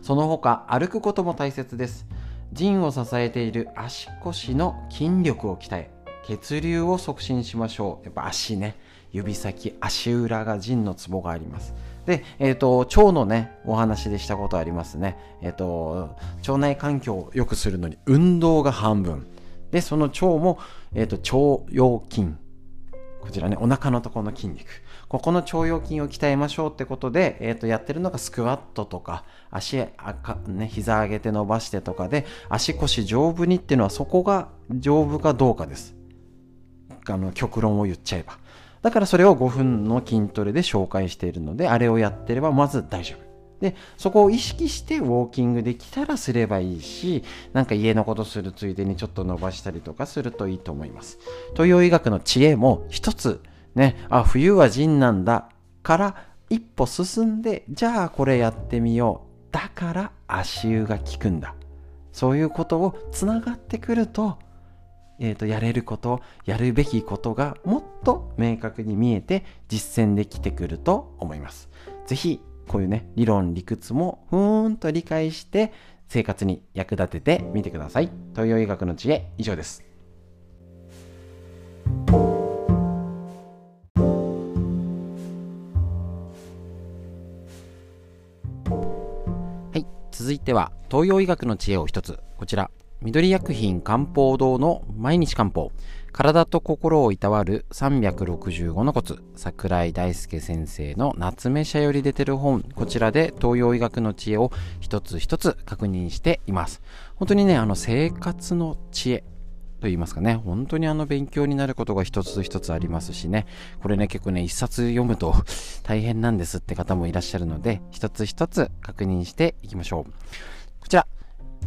その他歩くことも大切です。腎を支えている足腰の筋力を鍛え血流を促進しましょう。やっぱ足ね。指先足裏が腎のツボがあります。で、えっ、ー、と、腸のね、お話でしたことありますね。えっ、ー、と、腸内環境を良くするのに運動が半分。で、その腸も、えっ、ー、と、腸腰筋。こちらね、お腹のところの筋肉。ここの腸腰筋を鍛えましょうってことで、えっ、と、やってるのがスクワットとか、足、あかね、膝上げて伸ばしてとかで、足腰丈夫にっていうのはそこが丈夫かどうかです。あの、極論を言っちゃえば。だからそれを5分の筋トレで紹介しているので、あれをやってればまず大丈夫。で、そこを意識してウォーキングできたらすればいいし、なんか家のことするついでにちょっと伸ばしたりとかするといいと思います。東洋医学の知恵も一つ、ね、あ、冬は腎なんだから一歩進んで、じゃあこれやってみよう。だから足湯が効くんだ。そういうことをつながってくると、えーと、やれることやるべきことがもっと明確に見えて実践できてくると思います。ぜひこういうね理論理屈もふーんと理解して生活に役立ててみてください。東洋医学の知恵以上です。はい、続いては東洋医学の知恵を一つこちら緑薬品漢方堂の毎日漢方。体と心をいたわる365のコツ。桜井大輔先生の夏目社より出てる本。こちらで東洋医学の知恵を一つ一つ確認しています。本当にねあの生活の知恵と言いますかね、本当にあの勉強になることが一つ一つありますしね、これね、結構ね、一冊読むと [LAUGHS] 大変なんですって方もいらっしゃるので、一つ一つ確認していきましょう。こちら、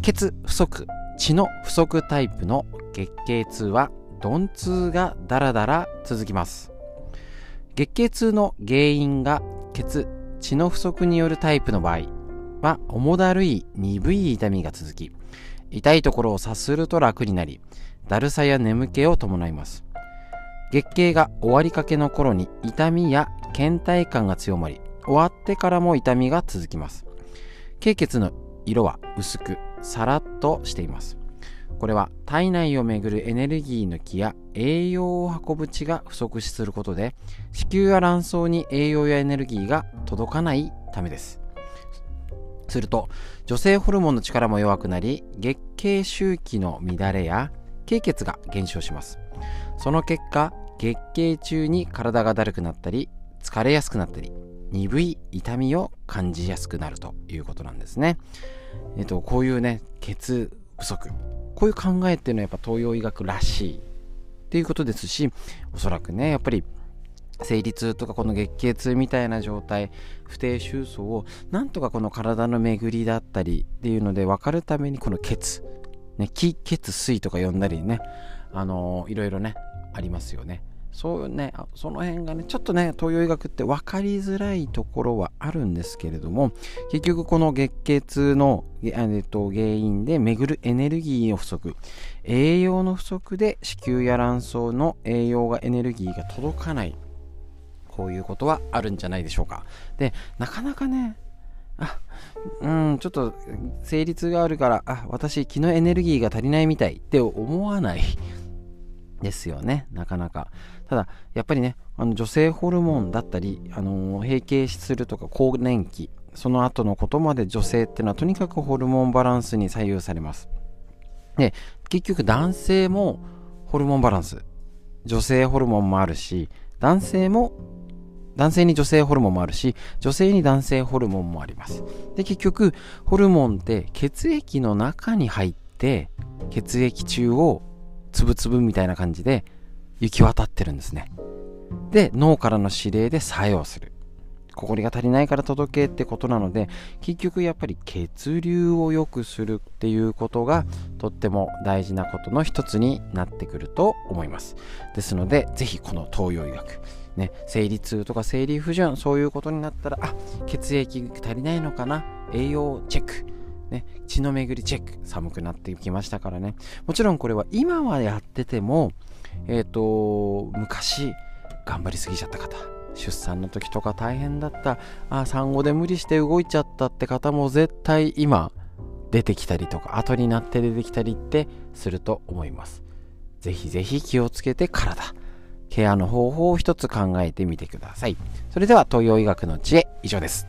血不足、血の不足タイプの月経痛は鈍痛がだらだら続きます。月経痛の原因が血血の不足によるタイプの場合は重だるい鈍い痛みが続き痛いところをさすると楽になりだるさや眠気を伴います。月経が終わりかけの頃に痛みや倦怠感が強まり終わってからも痛みが続きます。経血の色は薄くさらっとしています。これは体内をめぐるエネルギーの気や栄養を運ぶ血が不足することで子宮や卵巣に栄養やエネルギーが届かないためです。すると女性ホルモンの力も弱くなり月経周期の乱れや経血が減少します。その結果月経中に体がだるくなったり疲れやすくなったり鈍い痛みを感じやすくなるということなんですね。えっと、こういうね、血不足こういう考えっていうのはやっぱ東洋医学らしいっていうことですしおそらくねやっぱり生理痛とかこの月経痛みたいな状態不定収束をなんとかこの体の巡りだったりっていうので分かるためにこの血ね気血水とか呼んだりねあのー、いろいろねありますよねそうね、その辺がね、ちょっとね、東洋医学って分かりづらいところはあるんですけれども、結局この月経痛の、えっと、原因で巡るエネルギーの不足、栄養の不足で子宮や卵巣の栄養がエネルギーが届かない、こういうことはあるんじゃないでしょうか。で、なかなかね、あ、うん、ちょっと生理痛があるから、あ、私、気のエネルギーが足りないみたいって思わない。ですよね、なかなか。ただ、やっぱりね、あの女性ホルモンだったり、あの閉経するとか更年期、その後のことまで女性っていうのはとにかくホルモンバランスに左右されます。で、結局男性もホルモンバランス、女性ホルモンもあるし、男性も男性に女性ホルモンもあるし、女性に男性ホルモンもあります。で、結局、ホルモンって血液の中に入って、血液中をつぶつぶみたいな感じで行き渡ってるんですね。で、脳からの指令で作用する。ここりが足りないから届けってことなので、結局やっぱり血流を良くするっていうことがとっても大事なことの一つになってくると思います。ですので、ぜひこの東洋医学、ね、生理痛とか生理不順、そういうことになったら、あ、血液足りないのかな？栄養チェック。ね、血の巡りチェック、寒くなってきましたからね。もちろんこれは今はやってても、えっ、ー、と、昔、頑張りすぎちゃった方、出産の時とか大変だった、あ、産後で無理して動いちゃったって方も絶対今、出てきたりとか、後になって出てきたりってすると思います。ぜひぜひ気をつけて体、ケアの方法を一つ考えてみてください。それでは東洋医学の知恵、以上です。